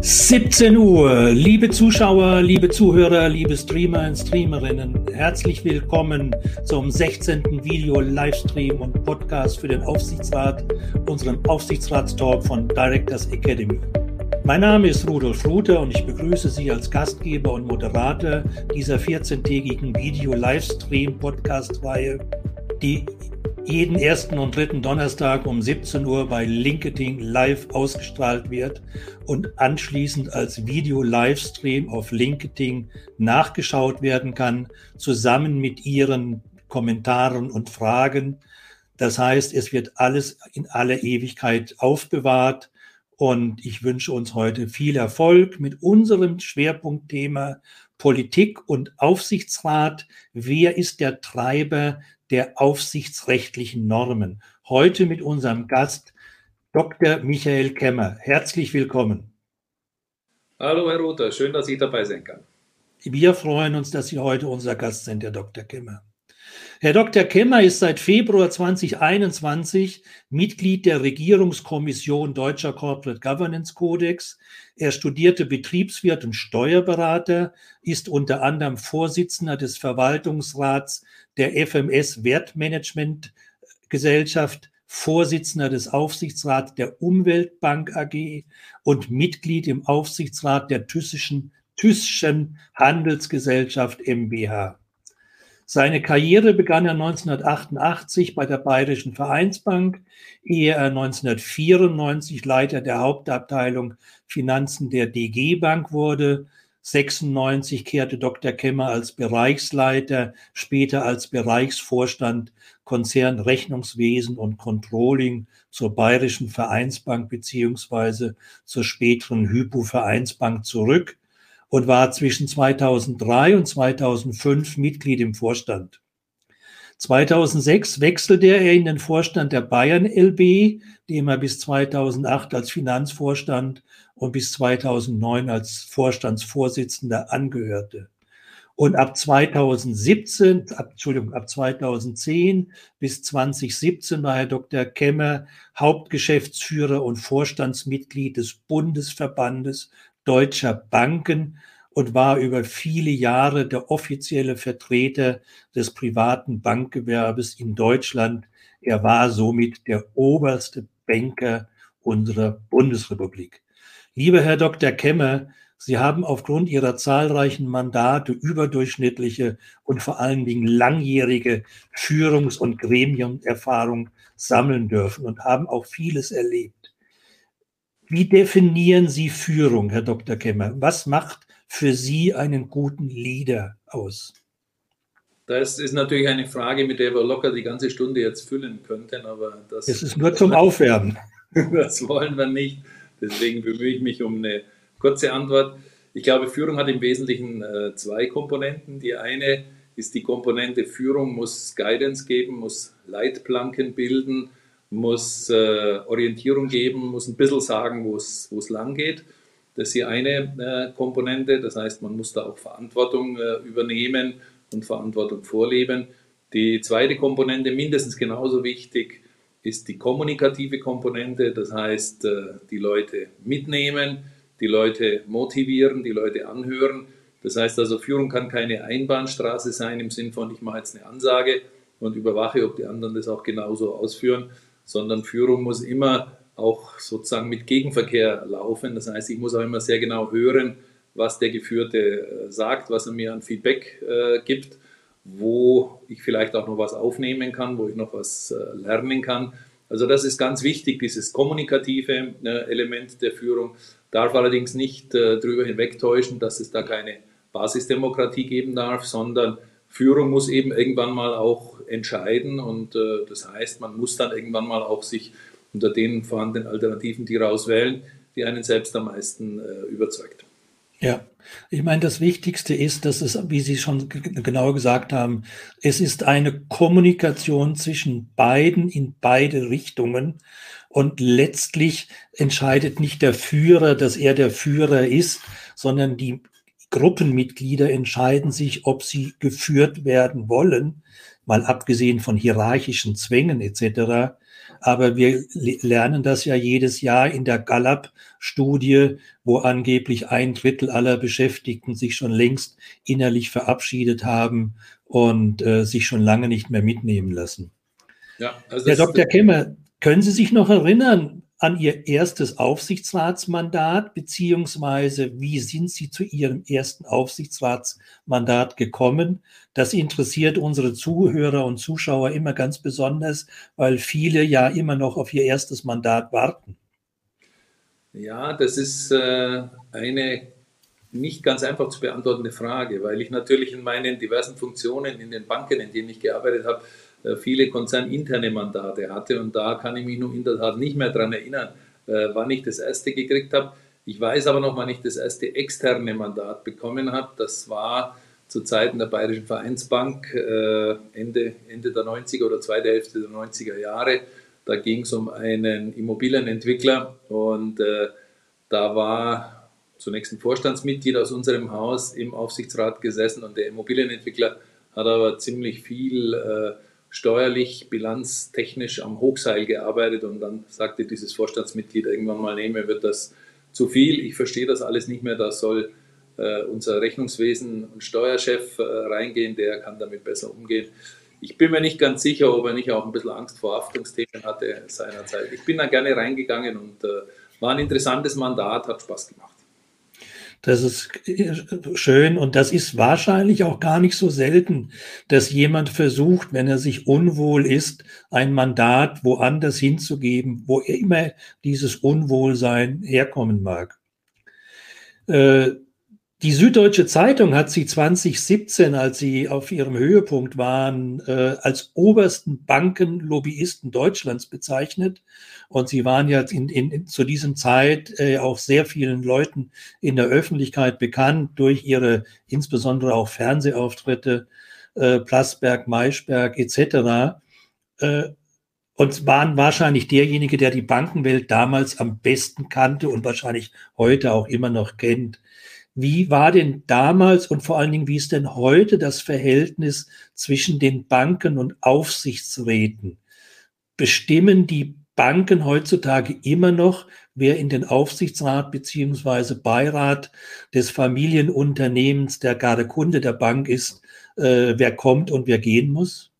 17 Uhr, liebe Zuschauer, liebe Zuhörer, liebe Streamer und Streamerinnen, herzlich willkommen zum 16. Video-Livestream und Podcast für den Aufsichtsrat, unserem Aufsichtsratstalk von Directors Academy. Mein Name ist Rudolf Ruther und ich begrüße Sie als Gastgeber und Moderator dieser 14-tägigen Video-Livestream-Podcast-Reihe, die jeden ersten und dritten Donnerstag um 17 Uhr bei LinkedIn live ausgestrahlt wird und anschließend als Video-Livestream auf LinkedIn nachgeschaut werden kann, zusammen mit Ihren Kommentaren und Fragen. Das heißt, es wird alles in aller Ewigkeit aufbewahrt und ich wünsche uns heute viel Erfolg mit unserem Schwerpunktthema Politik und Aufsichtsrat. Wer ist der Treiber der aufsichtsrechtlichen Normen? Heute mit unserem Gast Dr. Michael Kemmer. Herzlich willkommen. Hallo, Herr Rother. Schön, dass ich dabei sein kann. Wir freuen uns, dass Sie heute unser Gast sind, Herr Dr. Kemmer. Herr Dr. Kemmer ist seit Februar 2021 Mitglied der Regierungskommission Deutscher Corporate Governance Codex. Er studierte Betriebswirt und Steuerberater, ist unter anderem Vorsitzender des Verwaltungsrats der FMS Wertmanagement Gesellschaft, Vorsitzender des Aufsichtsrats der Umweltbank AG und Mitglied im Aufsichtsrat der Thyssischen, Thyssischen Handelsgesellschaft MBH. Seine Karriere begann er 1988 bei der Bayerischen Vereinsbank, ehe er 1994 Leiter der Hauptabteilung Finanzen der DG Bank wurde. 96 kehrte Dr. Kemmer als Bereichsleiter, später als Bereichsvorstand Konzernrechnungswesen und Controlling zur Bayerischen Vereinsbank beziehungsweise zur späteren Hypo Vereinsbank zurück und war zwischen 2003 und 2005 Mitglied im Vorstand. 2006 wechselte er in den Vorstand der Bayern LB, dem er bis 2008 als Finanzvorstand und bis 2009 als Vorstandsvorsitzender angehörte. Und ab 2017, ab, Entschuldigung, ab 2010 bis 2017 war Herr Dr. Kemmer Hauptgeschäftsführer und Vorstandsmitglied des Bundesverbandes deutscher Banken und war über viele Jahre der offizielle Vertreter des privaten Bankgewerbes in Deutschland. Er war somit der oberste Banker unserer Bundesrepublik. Lieber Herr Dr. Kemmer, Sie haben aufgrund Ihrer zahlreichen Mandate überdurchschnittliche und vor allen Dingen langjährige Führungs- und Gremienerfahrung sammeln dürfen und haben auch vieles erlebt. Wie definieren Sie Führung, Herr Dr. Kemmer? Was macht für Sie einen guten Leader aus? Das ist natürlich eine Frage, mit der wir locker die ganze Stunde jetzt füllen könnten, aber das, es ist nur zum Aufwärmen. das wollen wir nicht. Deswegen bemühe ich mich um eine kurze Antwort. Ich glaube, Führung hat im Wesentlichen äh, zwei Komponenten. Die eine ist die Komponente Führung, muss Guidance geben, muss Leitplanken bilden, muss äh, Orientierung geben, muss ein bisschen sagen, wo es lang geht. Das ist die eine äh, Komponente, das heißt, man muss da auch Verantwortung äh, übernehmen und Verantwortung vorleben. Die zweite Komponente, mindestens genauso wichtig, ist die kommunikative Komponente, das heißt, äh, die Leute mitnehmen, die Leute motivieren, die Leute anhören. Das heißt also, Führung kann keine Einbahnstraße sein im Sinn von, ich mache jetzt eine Ansage und überwache, ob die anderen das auch genauso ausführen, sondern Führung muss immer auch sozusagen mit Gegenverkehr laufen. Das heißt, ich muss auch immer sehr genau hören, was der Geführte äh, sagt, was er mir an Feedback äh, gibt, wo ich vielleicht auch noch was aufnehmen kann, wo ich noch was äh, lernen kann. Also das ist ganz wichtig, dieses kommunikative äh, Element der Führung darf allerdings nicht äh, darüber hinwegtäuschen, dass es da keine Basisdemokratie geben darf, sondern Führung muss eben irgendwann mal auch entscheiden und äh, das heißt, man muss dann irgendwann mal auch sich unter den vorhandenen Alternativen die rauswählen, die einen selbst am meisten äh, überzeugt. Ja, ich meine, das Wichtigste ist, dass es, wie Sie schon genau gesagt haben, es ist eine Kommunikation zwischen beiden in beide Richtungen. Und letztlich entscheidet nicht der Führer, dass er der Führer ist, sondern die Gruppenmitglieder entscheiden sich, ob sie geführt werden wollen, mal abgesehen von hierarchischen Zwängen etc. Aber wir lernen das ja jedes Jahr in der Gallup-Studie, wo angeblich ein Drittel aller Beschäftigten sich schon längst innerlich verabschiedet haben und äh, sich schon lange nicht mehr mitnehmen lassen. Ja, also Herr Dr. Kemmer, können Sie sich noch erinnern, an Ihr erstes Aufsichtsratsmandat, beziehungsweise wie sind Sie zu Ihrem ersten Aufsichtsratsmandat gekommen? Das interessiert unsere Zuhörer und Zuschauer immer ganz besonders, weil viele ja immer noch auf ihr erstes Mandat warten. Ja, das ist äh, eine nicht ganz einfach zu beantwortende Frage, weil ich natürlich in meinen diversen Funktionen in den Banken, in denen ich gearbeitet habe, viele konzerninterne Mandate hatte. Und da kann ich mich nun in der Tat nicht mehr daran erinnern, äh, wann ich das erste gekriegt habe. Ich weiß aber noch, wann ich das erste externe Mandat bekommen habe. Das war zu Zeiten der Bayerischen Vereinsbank äh, Ende, Ende der 90er oder zweite Hälfte der 90er Jahre. Da ging es um einen Immobilienentwickler und äh, da war zunächst ein Vorstandsmitglied aus unserem Haus im Aufsichtsrat gesessen und der Immobilienentwickler hat aber ziemlich viel äh, steuerlich, bilanztechnisch am Hochseil gearbeitet und dann sagte dieses Vorstandsmitglied irgendwann mal, nee, mir wird das zu viel, ich verstehe das alles nicht mehr, da soll äh, unser Rechnungswesen und Steuerchef äh, reingehen, der kann damit besser umgehen. Ich bin mir nicht ganz sicher, ob er nicht auch ein bisschen Angst vor Haftungsthemen hatte seinerzeit. Ich bin da gerne reingegangen und äh, war ein interessantes Mandat, hat Spaß gemacht. Das ist schön und das ist wahrscheinlich auch gar nicht so selten, dass jemand versucht, wenn er sich unwohl ist, ein Mandat woanders hinzugeben, wo immer dieses Unwohlsein herkommen mag. Äh, die Süddeutsche Zeitung hat sie 2017, als sie auf ihrem Höhepunkt waren, äh, als obersten Bankenlobbyisten Deutschlands bezeichnet. Und sie waren ja in, in, zu diesem Zeit äh, auch sehr vielen Leuten in der Öffentlichkeit bekannt durch ihre insbesondere auch Fernsehauftritte, äh, Plasberg, Maischberg etc. Äh, und waren wahrscheinlich derjenige, der die Bankenwelt damals am besten kannte und wahrscheinlich heute auch immer noch kennt. Wie war denn damals und vor allen Dingen, wie ist denn heute das Verhältnis zwischen den Banken und Aufsichtsräten? Bestimmen die Banken heutzutage immer noch, wer in den Aufsichtsrat beziehungsweise Beirat des Familienunternehmens, der gerade Kunde der Bank ist, äh, wer kommt und wer gehen muss?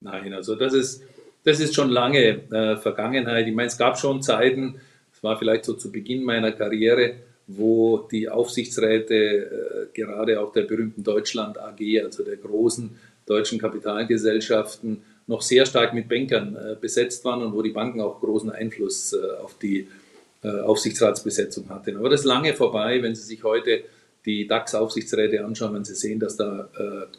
Nein, also das ist, das ist schon lange äh, Vergangenheit. Ich meine, es gab schon Zeiten, es war vielleicht so zu Beginn meiner Karriere, wo die Aufsichtsräte äh, gerade auch der berühmten Deutschland AG, also der großen deutschen Kapitalgesellschaften, noch sehr stark mit Bankern äh, besetzt waren und wo die Banken auch großen Einfluss äh, auf die Aufsichtsratsbesetzung hatten. Aber das ist lange vorbei, wenn Sie sich heute die DAX-Aufsichtsräte anschauen, wenn Sie sehen, dass da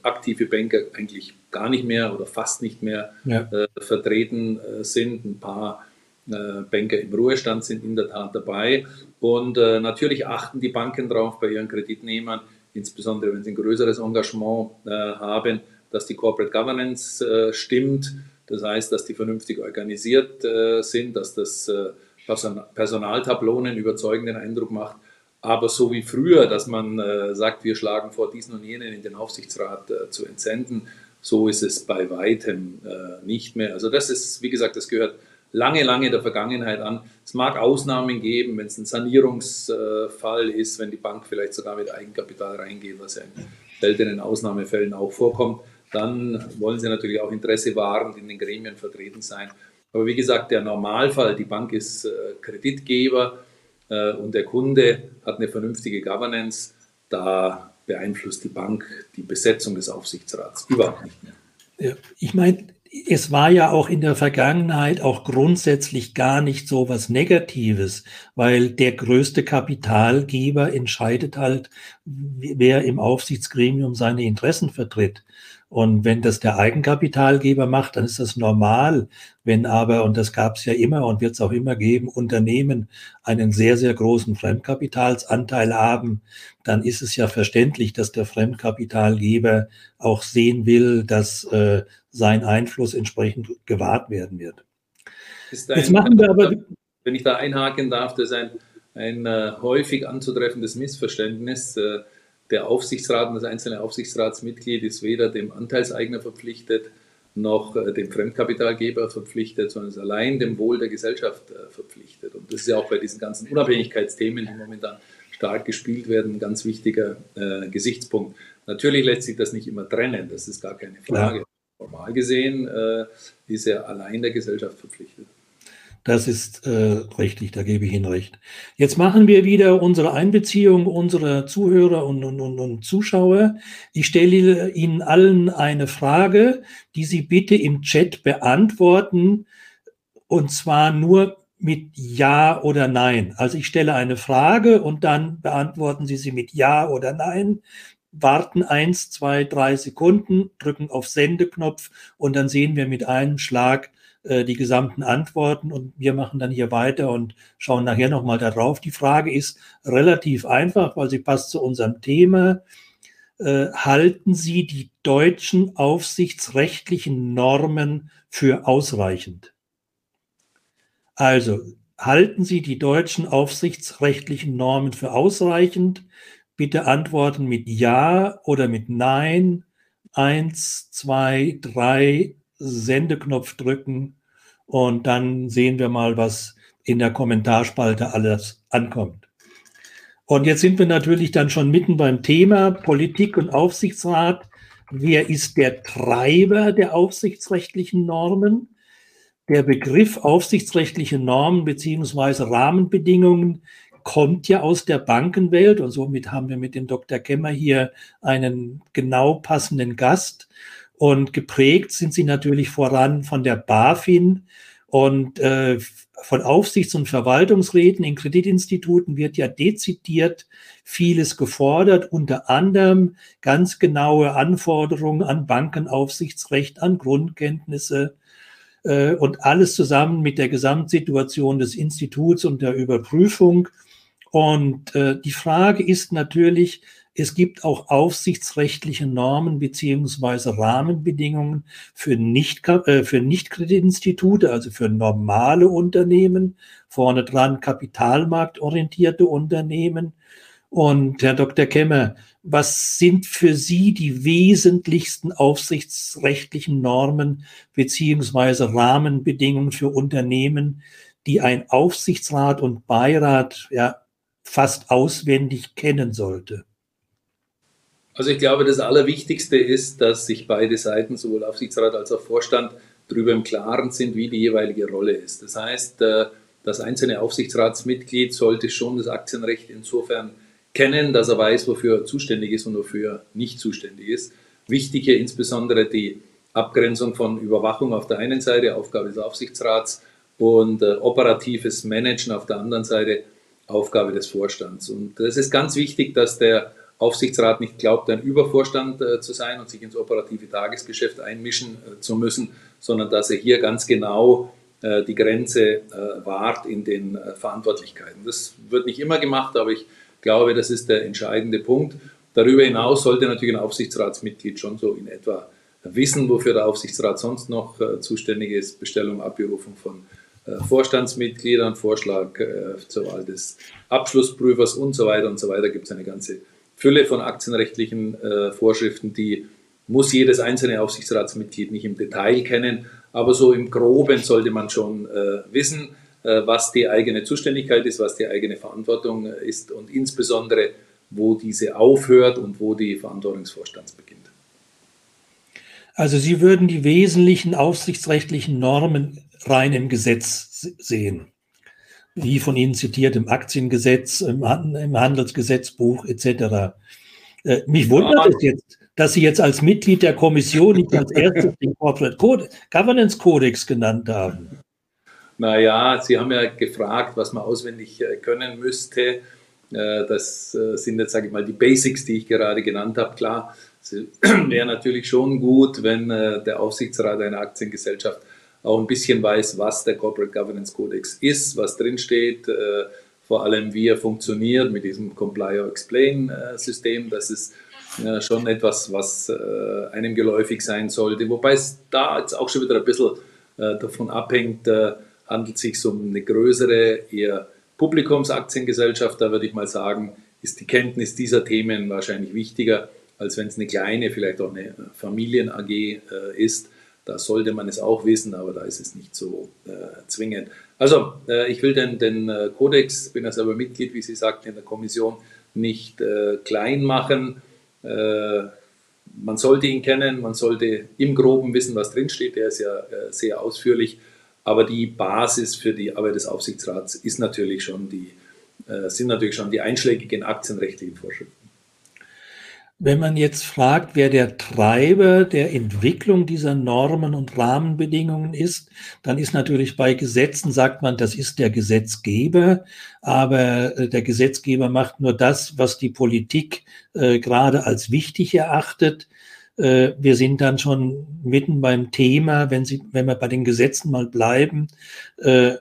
aktive Banker eigentlich gar nicht mehr oder fast nicht mehr ja. vertreten sind. Ein paar äh, Banker im Ruhestand sind in der Tat dabei. Und äh, natürlich achten die Banken darauf bei ihren Kreditnehmern, insbesondere wenn sie ein größeres Engagement äh, haben, dass die Corporate Governance äh, stimmt. Das heißt, dass die vernünftig organisiert äh, sind, dass das äh, Person Personaltableau einen überzeugenden Eindruck macht. Aber so wie früher, dass man sagt, wir schlagen vor, diesen und jenen in den Aufsichtsrat zu entsenden, so ist es bei weitem nicht mehr. Also das ist, wie gesagt, das gehört lange, lange der Vergangenheit an. Es mag Ausnahmen geben, wenn es ein Sanierungsfall ist, wenn die Bank vielleicht sogar mit Eigenkapital reingeht, was ja in seltenen Ausnahmefällen auch vorkommt. Dann wollen sie natürlich auch Interesse wahren, in den Gremien vertreten sein. Aber wie gesagt, der Normalfall, die Bank ist äh, Kreditgeber äh, und der Kunde hat eine vernünftige Governance, da beeinflusst die Bank die Besetzung des Aufsichtsrats überhaupt nicht mehr. Ja, ich meine, es war ja auch in der Vergangenheit auch grundsätzlich gar nicht so was Negatives, weil der größte Kapitalgeber entscheidet halt, wer im Aufsichtsgremium seine Interessen vertritt. Und wenn das der Eigenkapitalgeber macht, dann ist das normal. Wenn aber, und das gab es ja immer und wird es auch immer geben, Unternehmen einen sehr, sehr großen Fremdkapitalsanteil haben, dann ist es ja verständlich, dass der Fremdkapitalgeber auch sehen will, dass äh, sein Einfluss entsprechend gewahrt werden wird. Jetzt machen wir aber. Wenn ich da einhaken darf, das ist ein, ein äh, häufig anzutreffendes Missverständnis. Äh, der Aufsichtsrat und das einzelne Aufsichtsratsmitglied ist weder dem Anteilseigner verpflichtet, noch äh, dem Fremdkapitalgeber verpflichtet, sondern ist allein dem Wohl der Gesellschaft äh, verpflichtet. Und das ist ja auch bei diesen ganzen Unabhängigkeitsthemen, die momentan stark gespielt werden, ein ganz wichtiger äh, Gesichtspunkt. Natürlich lässt sich das nicht immer trennen, das ist gar keine Frage. Ja. Formal gesehen äh, ist er allein der Gesellschaft verpflichtet. Das ist äh, richtig, da gebe ich Ihnen recht. Jetzt machen wir wieder unsere Einbeziehung unserer Zuhörer und, und, und, und Zuschauer. Ich stelle Ihnen allen eine Frage, die Sie bitte im Chat beantworten, und zwar nur mit Ja oder Nein. Also ich stelle eine Frage und dann beantworten Sie sie mit Ja oder Nein warten eins, zwei, drei Sekunden, drücken auf Sendeknopf und dann sehen wir mit einem Schlag äh, die gesamten Antworten und wir machen dann hier weiter und schauen nachher nochmal darauf. Die Frage ist relativ einfach, weil sie passt zu unserem Thema. Äh, halten Sie die deutschen aufsichtsrechtlichen Normen für ausreichend? Also, halten Sie die deutschen aufsichtsrechtlichen Normen für ausreichend? Bitte antworten mit Ja oder mit Nein. Eins, zwei, drei, Sendeknopf drücken und dann sehen wir mal, was in der Kommentarspalte alles ankommt. Und jetzt sind wir natürlich dann schon mitten beim Thema Politik und Aufsichtsrat. Wer ist der Treiber der aufsichtsrechtlichen Normen? Der Begriff aufsichtsrechtliche Normen beziehungsweise Rahmenbedingungen kommt ja aus der Bankenwelt und somit haben wir mit dem Dr. Kemmer hier einen genau passenden Gast. Und geprägt sind sie natürlich voran von der BaFin und äh, von Aufsichts- und Verwaltungsräten in Kreditinstituten wird ja dezidiert vieles gefordert, unter anderem ganz genaue Anforderungen an Bankenaufsichtsrecht, an Grundkenntnisse äh, und alles zusammen mit der Gesamtsituation des Instituts und der Überprüfung. Und äh, die Frage ist natürlich, es gibt auch aufsichtsrechtliche Normen beziehungsweise Rahmenbedingungen für, nicht, äh, für Nichtkreditinstitute, also für normale Unternehmen, vorne dran kapitalmarktorientierte Unternehmen. Und Herr Dr. Kemmer, was sind für Sie die wesentlichsten aufsichtsrechtlichen Normen beziehungsweise Rahmenbedingungen für Unternehmen, die ein Aufsichtsrat und Beirat ja fast auswendig kennen sollte? Also ich glaube, das Allerwichtigste ist, dass sich beide Seiten, sowohl Aufsichtsrat als auch Vorstand, darüber im Klaren sind, wie die jeweilige Rolle ist. Das heißt, äh, das einzelne Aufsichtsratsmitglied sollte schon das Aktienrecht insofern kennen, dass er weiß, wofür er zuständig ist und wofür er nicht zuständig ist. Wichtig hier insbesondere die Abgrenzung von Überwachung auf der einen Seite, Aufgabe des Aufsichtsrats, und äh, operatives Managen auf der anderen Seite, Aufgabe des Vorstands. Und es ist ganz wichtig, dass der Aufsichtsrat nicht glaubt, ein Übervorstand äh, zu sein und sich ins operative Tagesgeschäft einmischen äh, zu müssen, sondern dass er hier ganz genau äh, die Grenze äh, wahrt in den äh, Verantwortlichkeiten. Das wird nicht immer gemacht, aber ich glaube, das ist der entscheidende Punkt. Darüber hinaus sollte natürlich ein Aufsichtsratsmitglied schon so in etwa wissen, wofür der Aufsichtsrat sonst noch äh, zuständig ist. Bestellung, Abberufung von Vorstandsmitgliedern, Vorschlag zur Wahl des Abschlussprüfers und so weiter und so weiter. Gibt es eine ganze Fülle von aktienrechtlichen äh, Vorschriften, die muss jedes einzelne Aufsichtsratsmitglied nicht im Detail kennen, aber so im Groben sollte man schon äh, wissen, äh, was die eigene Zuständigkeit ist, was die eigene Verantwortung äh, ist und insbesondere, wo diese aufhört und wo die Verantwortung beginnt. Also Sie würden die wesentlichen aufsichtsrechtlichen Normen rein im Gesetz sehen wie von Ihnen zitiert, im Aktiengesetz, im, im Handelsgesetzbuch etc. Äh, mich wundert es jetzt, dass Sie jetzt als Mitglied der Kommission nicht als erstes den Corporate Code, Governance Codex genannt haben. Naja, Sie haben ja gefragt, was man auswendig äh, können müsste. Äh, das sind jetzt, sage ich mal, die Basics, die ich gerade genannt habe. Klar, Es wäre natürlich schon gut, wenn der Aufsichtsrat einer Aktiengesellschaft auch ein bisschen weiß, was der Corporate Governance Codex ist, was drinsteht, äh, vor allem wie er funktioniert mit diesem Comply or Explain äh, System. Das ist äh, schon etwas, was einem geläufig sein sollte. Wobei es da jetzt auch schon wieder ein bisschen davon abhängt, handelt es sich um eine größere, eher Publikumsaktiengesellschaft. Da würde ich mal sagen, ist die Kenntnis dieser Themen wahrscheinlich wichtiger, als wenn es eine kleine, vielleicht auch eine Familien-AG ist. Da sollte man es auch wissen, aber da ist es nicht so äh, zwingend. Also, äh, ich will den, den äh, Kodex, bin ja selber Mitglied, wie Sie sagten, in der Kommission, nicht äh, klein machen. Äh, man sollte ihn kennen, man sollte im Groben wissen, was drinsteht. Der ist ja äh, sehr ausführlich. Aber die Basis für die Arbeit des Aufsichtsrats ist natürlich schon die, sind natürlich schon die einschlägigen aktienrechtlichen Vorschriften. Wenn man jetzt fragt, wer der Treiber der Entwicklung dieser Normen und Rahmenbedingungen ist, dann ist natürlich bei Gesetzen, sagt man, das ist der Gesetzgeber, aber äh, der Gesetzgeber macht nur das, was die Politik äh, gerade als wichtig erachtet. Äh, wir sind dann schon mitten beim Thema, wenn, Sie, wenn wir bei den Gesetzen mal bleiben. Äh,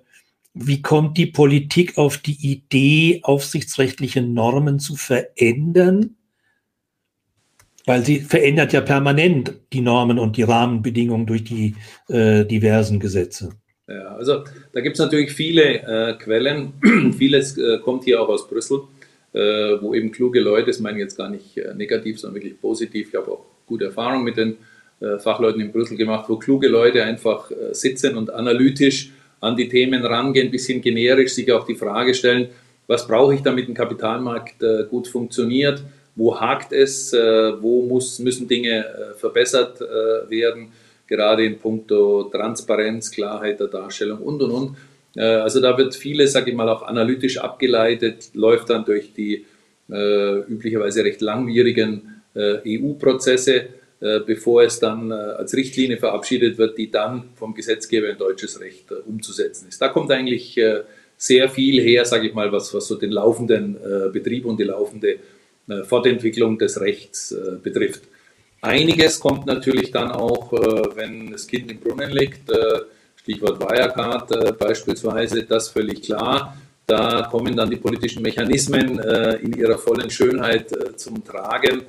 wie kommt die Politik auf die Idee, aufsichtsrechtliche Normen zu verändern? Weil sie verändert ja permanent die Normen und die Rahmenbedingungen durch die äh, diversen Gesetze. Ja, also da gibt es natürlich viele äh, Quellen. Vieles äh, kommt hier auch aus Brüssel, äh, wo eben kluge Leute, das meine ich jetzt gar nicht äh, negativ, sondern wirklich positiv. Ich habe auch gute Erfahrungen mit den äh, Fachleuten in Brüssel gemacht, wo kluge Leute einfach sitzen und analytisch an die Themen rangehen, ein bisschen generisch sich auch die Frage stellen, was brauche ich, damit ein Kapitalmarkt gut funktioniert wo hakt es, äh, wo muss, müssen Dinge äh, verbessert äh, werden, gerade in puncto Transparenz, Klarheit der Darstellung und und und. Also da wird vieles, sage ich mal, auch analytisch abgeleitet, läuft dann durch die üblicherweise recht langwierigen EU-Prozesse, bevor es dann als Richtlinie verabschiedet wird, die dann vom Gesetzgeber in deutsches Recht umzusetzen ist. Da kommt eigentlich sehr viel her, sage ich mal, was, was so den laufenden Betrieb und die laufende äh, Fortentwicklung des Rechts äh, betrifft. Einiges kommt natürlich dann auch, äh, wenn das Kind im Brunnen liegt, Stichwort Wirecard beispielsweise, das völlig klar. Da kommen dann die politischen Mechanismen in ihrer vollen Schönheit zum Tragen.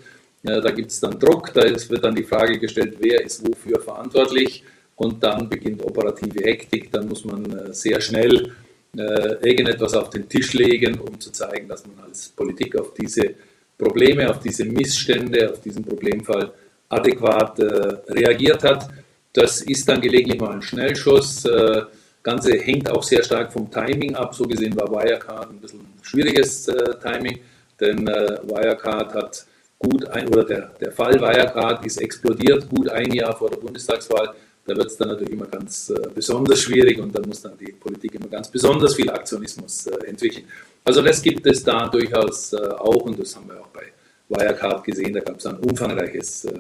Da gibt es dann Druck, da wird dann die Frage gestellt, wer ist wofür verantwortlich und dann beginnt operative Hektik. Dann muss man sehr schnell irgendetwas auf den Tisch legen, um zu zeigen, dass man als Politik auf diese Probleme, auf diese Missstände, auf diesen Problemfall adäquat äh, reagiert hat. Das ist dann gelegentlich mal ein Schnellschuss. Das äh, Ganze hängt auch sehr stark vom Timing ab. So gesehen war Wirecard ein bisschen schwieriges äh, Timing, denn äh, Wirecard hat gut ein, oder der, der Fall Wirecard ist explodiert, gut ein Jahr vor der Bundestagswahl. Da wird es dann natürlich immer ganz äh, besonders schwierig und dann muss dann die Politik immer ganz besonders viel Aktionismus äh, entwickeln. Also das gibt es da durchaus äh, auch und das haben wir auch bei Wirecard gesehen. Da gab es ein umfangreiches äh,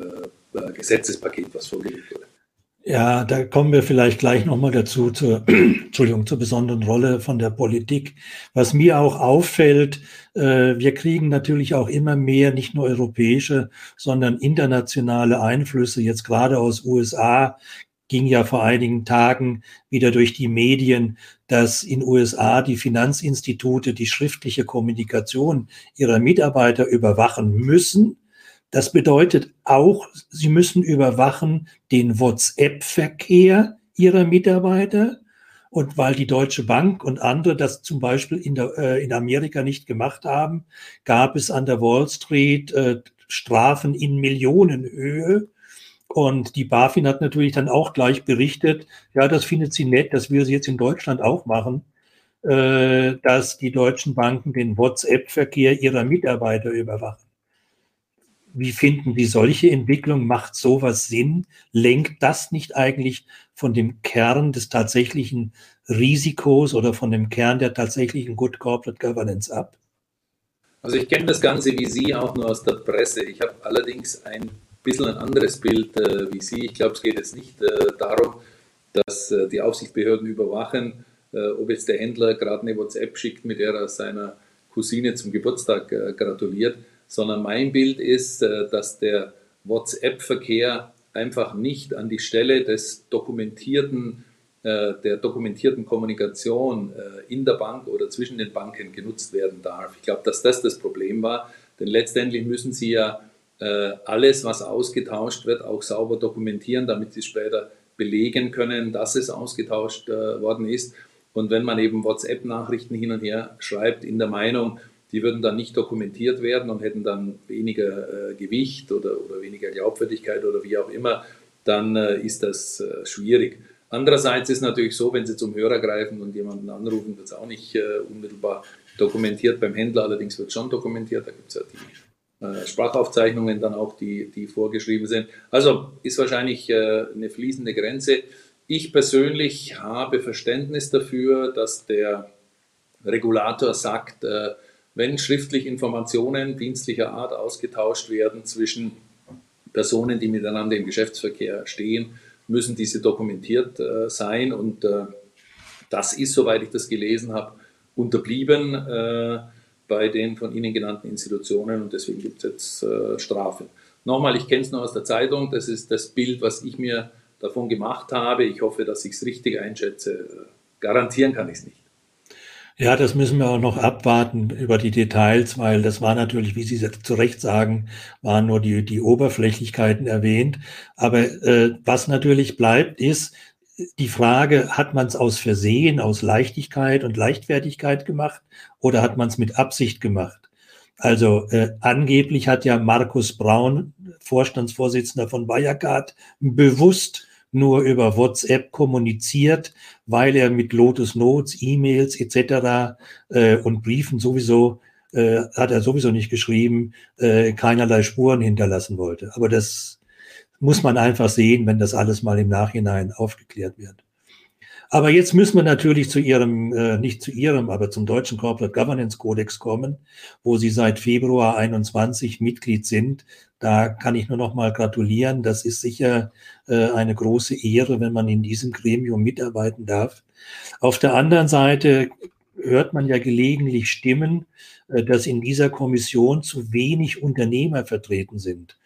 äh, Gesetzespaket, was vorgelegt wurde. Ja, da kommen wir vielleicht gleich nochmal dazu, zur, Entschuldigung, zur besonderen Rolle von der Politik. Was mir auch auffällt, äh, wir kriegen natürlich auch immer mehr, nicht nur europäische, sondern internationale Einflüsse, jetzt gerade aus USA, ging ja vor einigen Tagen wieder durch die Medien, dass in USA die Finanzinstitute die schriftliche Kommunikation ihrer Mitarbeiter überwachen müssen. Das bedeutet auch, sie müssen überwachen den WhatsApp-Verkehr ihrer Mitarbeiter. Und weil die Deutsche Bank und andere das zum Beispiel in, der, äh, in Amerika nicht gemacht haben, gab es an der Wall Street äh, Strafen in Millionenhöhe und die BaFin hat natürlich dann auch gleich berichtet, ja, das findet sie nett, dass wir sie jetzt in Deutschland auch machen, äh, dass die deutschen Banken den WhatsApp-Verkehr ihrer Mitarbeiter überwachen. Wie finden Sie solche Entwicklung? Macht sowas Sinn? Lenkt das nicht eigentlich von dem Kern des tatsächlichen Risikos oder von dem Kern der tatsächlichen Good Corporate Governance ab? Also ich kenne das Ganze wie Sie auch nur aus der Presse. Ich habe allerdings ein bisschen ein anderes Bild äh, wie Sie. Ich glaube, es geht jetzt nicht äh, darum, dass äh, die Aufsichtsbehörden überwachen, äh, ob jetzt der Händler gerade eine WhatsApp schickt, mit der er seiner Cousine zum Geburtstag äh, gratuliert, sondern mein Bild ist, äh, dass der WhatsApp-Verkehr einfach nicht an die Stelle des dokumentierten, der dokumentierten Kommunikation in der Bank oder zwischen den Banken genutzt werden darf. Ich glaube, dass das das Problem war, denn letztendlich müssen Sie ja alles, was ausgetauscht wird, auch sauber dokumentieren, damit Sie später belegen können, dass es ausgetauscht äh, worden ist. Und wenn man eben WhatsApp-Nachrichten hin und her schreibt in der Meinung, die würden dann nicht dokumentiert werden und hätten dann weniger äh, Gewicht oder, oder weniger Glaubwürdigkeit oder wie auch immer, dann äh, ist das äh, schwierig. Andererseits ist natürlich so, wenn Sie zum Hörer greifen und jemanden anrufen, wird es auch nicht äh, unmittelbar dokumentiert. Beim Händler allerdings wird es schon dokumentiert. Da gibt es ja die äh, Sprachaufzeichnungen dann auch, die, die vorgeschrieben sind. Also ist wahrscheinlich äh, eine fließende Grenze. Ich persönlich habe Verständnis dafür, dass der Regulator sagt, wenn schriftlich Informationen dienstlicher Art ausgetauscht werden zwischen Personen, die miteinander im Geschäftsverkehr stehen, müssen diese dokumentiert äh, sein. Und äh, das ist, soweit ich das gelesen habe, unterblieben äh, bei den von Ihnen genannten Institutionen und deswegen gibt es jetzt äh, Strafen. Nochmal, ich kenne es nur aus der Zeitung, das ist das Bild, was ich mir davon gemacht habe. Ich hoffe, dass ich es richtig einschätze. Garantieren kann ich es nicht. Ja, das müssen wir auch noch abwarten über die Details, weil das war natürlich, wie Sie zu Recht sagen, waren nur die, die Oberflächlichkeiten erwähnt. Aber äh, was natürlich bleibt, ist die Frage, hat man es aus Versehen, aus Leichtigkeit und Leichtfertigkeit gemacht oder hat man es mit Absicht gemacht? Also äh, angeblich hat ja Markus Braun, Vorstandsvorsitzender von Wirecard, bewusst nur über WhatsApp kommuniziert, weil er mit Lotus Notes, E-Mails etc. Äh, und Briefen sowieso äh, hat er sowieso nicht geschrieben, äh, keinerlei Spuren hinterlassen wollte. Aber das muss man einfach sehen, wenn das alles mal im Nachhinein aufgeklärt wird. Aber jetzt müssen wir natürlich zu Ihrem, äh, nicht zu Ihrem, aber zum deutschen Corporate Governance Codex kommen, wo Sie seit Februar 21 Mitglied sind. Da kann ich nur noch mal gratulieren. Das ist sicher äh, eine große Ehre, wenn man in diesem Gremium mitarbeiten darf. Auf der anderen Seite hört man ja gelegentlich Stimmen, äh, dass in dieser Kommission zu wenig Unternehmer vertreten sind.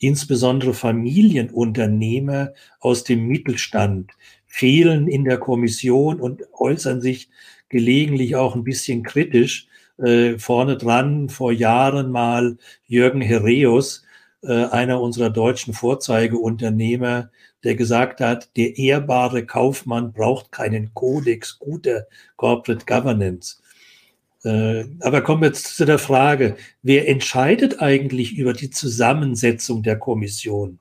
Insbesondere Familienunternehmer aus dem Mittelstand, fehlen in der Kommission und äußern sich gelegentlich auch ein bisschen kritisch. Äh, vorne dran vor Jahren mal Jürgen Herreus, äh, einer unserer deutschen Vorzeigeunternehmer, der gesagt hat, der ehrbare Kaufmann braucht keinen Kodex guter Corporate Governance. Äh, aber kommen wir jetzt zu der Frage, wer entscheidet eigentlich über die Zusammensetzung der Kommission?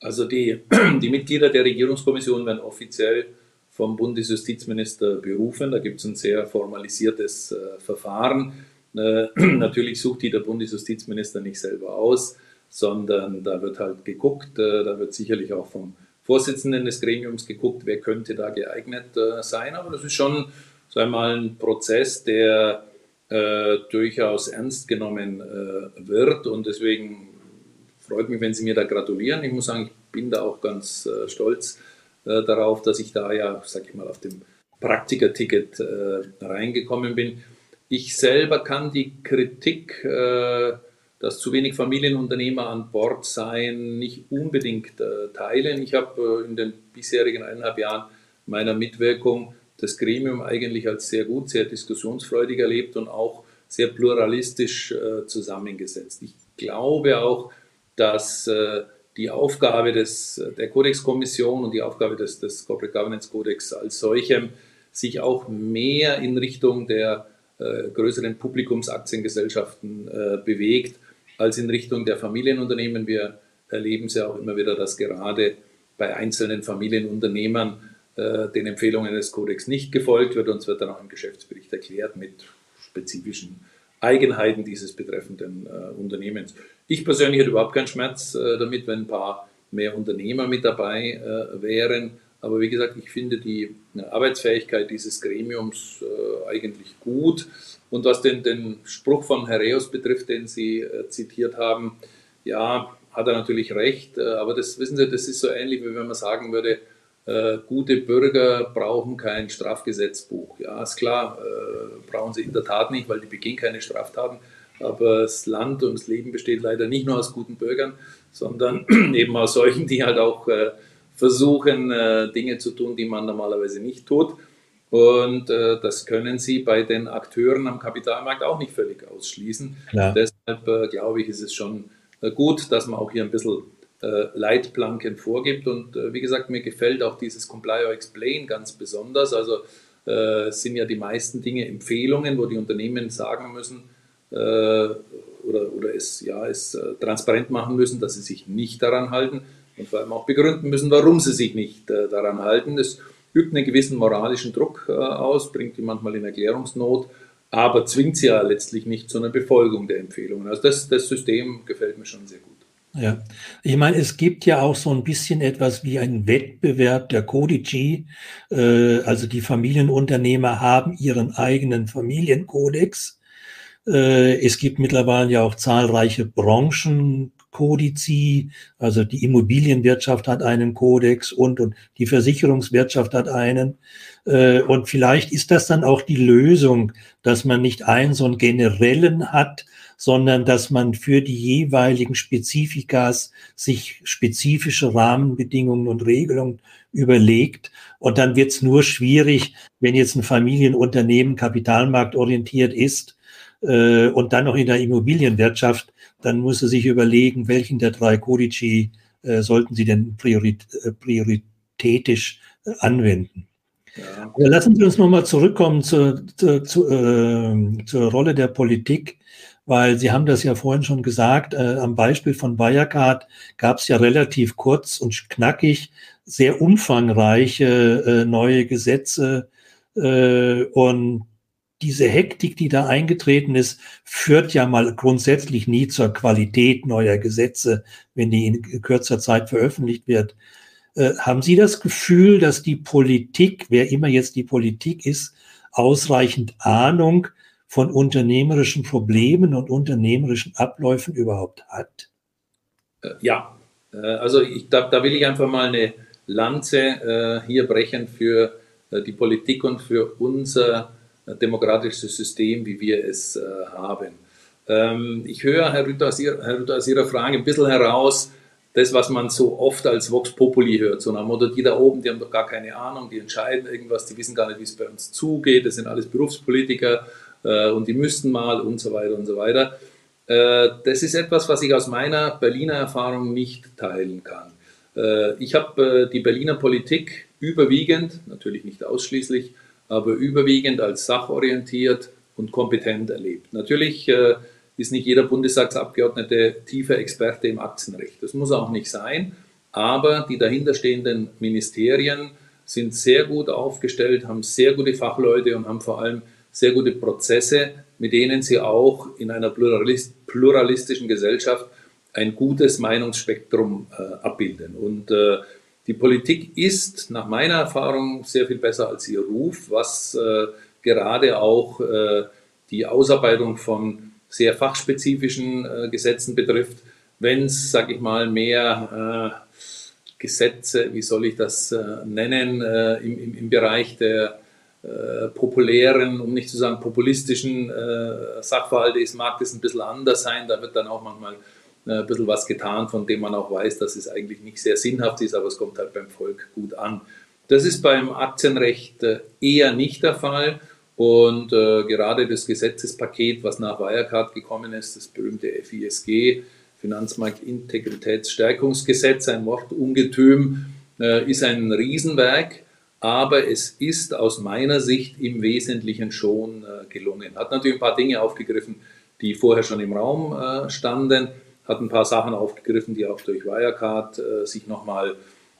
Also die, die Mitglieder der Regierungskommission werden offiziell vom Bundesjustizminister berufen. Da gibt es ein sehr formalisiertes äh, Verfahren. Äh, natürlich sucht die der Bundesjustizminister nicht selber aus, sondern da wird halt geguckt, äh, da wird sicherlich auch vom Vorsitzenden des Gremiums geguckt, wer könnte da geeignet äh, sein. Aber das ist schon, sagen wir ein Prozess, der äh, durchaus ernst genommen äh, wird und deswegen freut mich, wenn Sie mir da gratulieren. Ich muss sagen, ich bin da auch ganz äh, stolz äh, darauf, dass ich da ja, sag ich mal, auf dem Praktiker-Ticket reingekommen bin. Ich selber kann die Kritik, dass zu wenig Familienunternehmer an Bord seien, nicht unbedingt äh, teilen. Ich habe äh, in den bisherigen eineinhalb Jahren meiner Mitwirkung das Gremium eigentlich als sehr gut, sehr diskussionsfreudig erlebt und auch sehr pluralistisch zusammengesetzt. Ich glaube auch, dass äh, die Aufgabe des, der Kodexkommission und die Aufgabe des, des Corporate Governance Codex als solchem sich auch mehr in Richtung der äh, größeren Publikumsaktiengesellschaften äh, bewegt, als in Richtung der Familienunternehmen. Wir erleben es ja auch immer wieder, dass gerade bei einzelnen Familienunternehmern äh, den Empfehlungen des Codex nicht gefolgt wird. Uns wird dann auch im Geschäftsbericht erklärt mit spezifischen Eigenheiten dieses betreffenden äh, Unternehmens. Ich persönlich hätte überhaupt keinen Schmerz äh, damit, wenn ein paar mehr Unternehmer mit dabei äh, wären. Aber wie gesagt, ich finde die äh, Arbeitsfähigkeit dieses Gremiums äh, eigentlich gut. Und was den, den Spruch von Herreus betrifft, den Sie äh, zitiert haben, ja, hat er natürlich recht. aber das wissen Sie, das ist so ähnlich, wie wenn man sagen würde, äh, gute Bürger brauchen kein Strafgesetzbuch. Ja, ist klar, äh, brauchen sie in der Tat nicht, weil die begehen keine Straftaten. Aber das Land und das Leben besteht leider nicht nur aus guten Bürgern, sondern eben aus solchen, die halt auch äh, versuchen, äh, Dinge zu tun, die man normalerweise nicht tut. Und äh, das können Sie bei den Akteuren am Kapitalmarkt auch nicht völlig ausschließen. Ja. Deshalb äh, glaube ich, ist es schon äh, gut, dass man auch hier ein bisschen äh, Leitplanken vorgibt. Und äh, wie gesagt, mir gefällt auch dieses Comply or Explain ganz besonders. Also äh, sind ja die meisten Dinge Empfehlungen, wo die Unternehmen sagen müssen oder, oder es, ja, es transparent machen müssen, dass sie sich nicht daran halten und vor allem auch begründen müssen, warum sie sich nicht daran halten. Das übt einen gewissen moralischen Druck aus, bringt die manchmal in Erklärungsnot aber zwingt sie ja letztlich nicht zu einer Befolgung der Empfehlungen. Also das, das System gefällt mir schon sehr gut. Ja, ich meine, es gibt ja auch so ein bisschen etwas wie einen Wettbewerb der Codici. Äh, also die Familienunternehmer haben ihren eigenen Familienkodex. Äh, es gibt mittlerweile ja auch zahlreiche Branchenkodizi. Also die Immobilienwirtschaft hat einen Kodex und, und die Versicherungswirtschaft hat einen. Äh, und vielleicht ist das dann auch die Lösung, dass man nicht einen so einen generellen hat, sondern dass man für die jeweiligen Spezifikas sich spezifische Rahmenbedingungen und Regelungen überlegt. Und dann wird es nur schwierig, wenn jetzt ein Familienunternehmen kapitalmarktorientiert ist äh, und dann noch in der Immobilienwirtschaft, dann muss er sich überlegen, welchen der drei Codici äh, sollten sie denn priorit äh, prioritätisch äh, anwenden. Ja. Lassen Sie uns nochmal zurückkommen zur, zur, zur, äh, zur Rolle der Politik weil Sie haben das ja vorhin schon gesagt, äh, am Beispiel von Wirecard gab es ja relativ kurz und knackig sehr umfangreiche äh, neue Gesetze und diese Hektik, die da eingetreten ist, führt ja mal grundsätzlich nie zur Qualität neuer Gesetze, wenn die in kürzer Zeit veröffentlicht wird. Äh, haben Sie das Gefühl, dass die Politik, wer immer jetzt die Politik ist, ausreichend Ahnung von unternehmerischen Problemen und unternehmerischen Abläufen überhaupt hat? Äh, ja, äh, also ich, da, da will ich einfach mal eine Lanze äh, hier brechen für die Politik und für unser demokratisches System, wie wir es haben. Ähm, ich höre, Herr Rütter, aus, Ihrer, Herr Rütter, aus Ihrer Frage ein bisschen heraus, das, was man so oft als Vox Populi hört, so nach Motto, die da oben, die haben doch gar keine Ahnung, die entscheiden irgendwas, die wissen gar nicht, wie es bei uns zugeht, das sind alles Berufspolitiker äh, und die müssten mal und so weiter und so weiter. Äh, das ist etwas, was ich aus meiner Berliner Erfahrung nicht teilen kann. Äh, ich habe die Berliner Politik überwiegend, natürlich nicht ausschließlich, aber überwiegend als sachorientiert und kompetent erlebt. Natürlich ist nicht jeder Bundestagsabgeordnete tiefer Experte im Aktienrecht. Das muss auch nicht sein, aber die dahinterstehenden Ministerien sind sehr gut aufgestellt, haben sehr gute Fachleute und haben vor allem sehr gute Prozesse, mit denen sie auch in einer pluralist, pluralistischen Gesellschaft ein gutes Meinungsspektrum äh, abbilden. Und äh, die Politik ist nach meiner Erfahrung sehr viel besser als ihr Ruf, was äh, gerade auch äh, die Ausarbeitung von sehr fachspezifischen äh, Gesetzen betrifft. Wenn es, sage ich mal, mehr äh, Gesetze, wie soll ich das nennen, im, im, im Bereich der äh, populären, um nicht zu sagen populistischen äh, Sachverhalte ist, mag das ein bisschen anders sein. Da wird dann auch manchmal äh, ein bisschen was getan, von dem man auch weiß, dass es eigentlich nicht sehr sinnhaft ist, aber es kommt halt beim Volk gut an. Das ist beim Aktienrecht äh, eher nicht der Fall. Und äh, gerade das Gesetzespaket, was nach Wirecard gekommen ist, das berühmte FISG, Finanzmarktintegritätsstärkungsgesetz, ein Wortungetüm, äh, ist ein Riesenwerk aber es ist aus meiner Sicht im Wesentlichen schon äh, gelungen. Hat natürlich ein paar Dinge aufgegriffen, die vorher schon im Raum äh, standen, hat ein paar Sachen aufgegriffen, die auch durch Wirecard äh, sich nochmal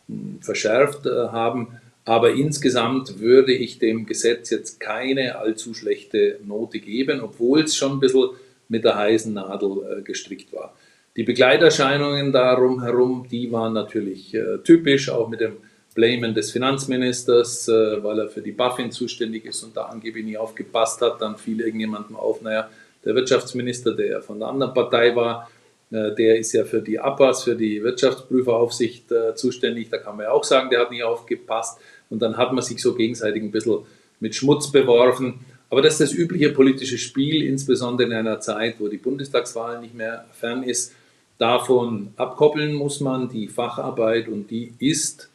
hm, verschärft haben. Aber insgesamt würde ich dem Gesetz jetzt keine allzu schlechte Note geben, obwohl es schon ein bisschen mit der heißen Nadel gestrickt war. Die Begleiterscheinungen darum herum, die waren natürlich typisch, auch mit dem Blamen des Finanzministers, äh, weil er für die BaFin zuständig ist und da angeblich nie aufgepasst hat. Dann fiel irgendjemandem auf, naja, der Wirtschaftsminister, der von der anderen Partei war, äh, der ist ja für die APAS, für die Wirtschaftsprüferaufsicht äh, zuständig. Da kann man ja auch sagen, der hat nie aufgepasst. Und dann hat man sich so gegenseitig ein bisschen mit Schmutz beworfen. Aber das ist das übliche politische Spiel, insbesondere in einer Zeit, wo die Bundestagswahl nicht mehr fern ist. Davon abkoppeln muss man die Facharbeit und die ist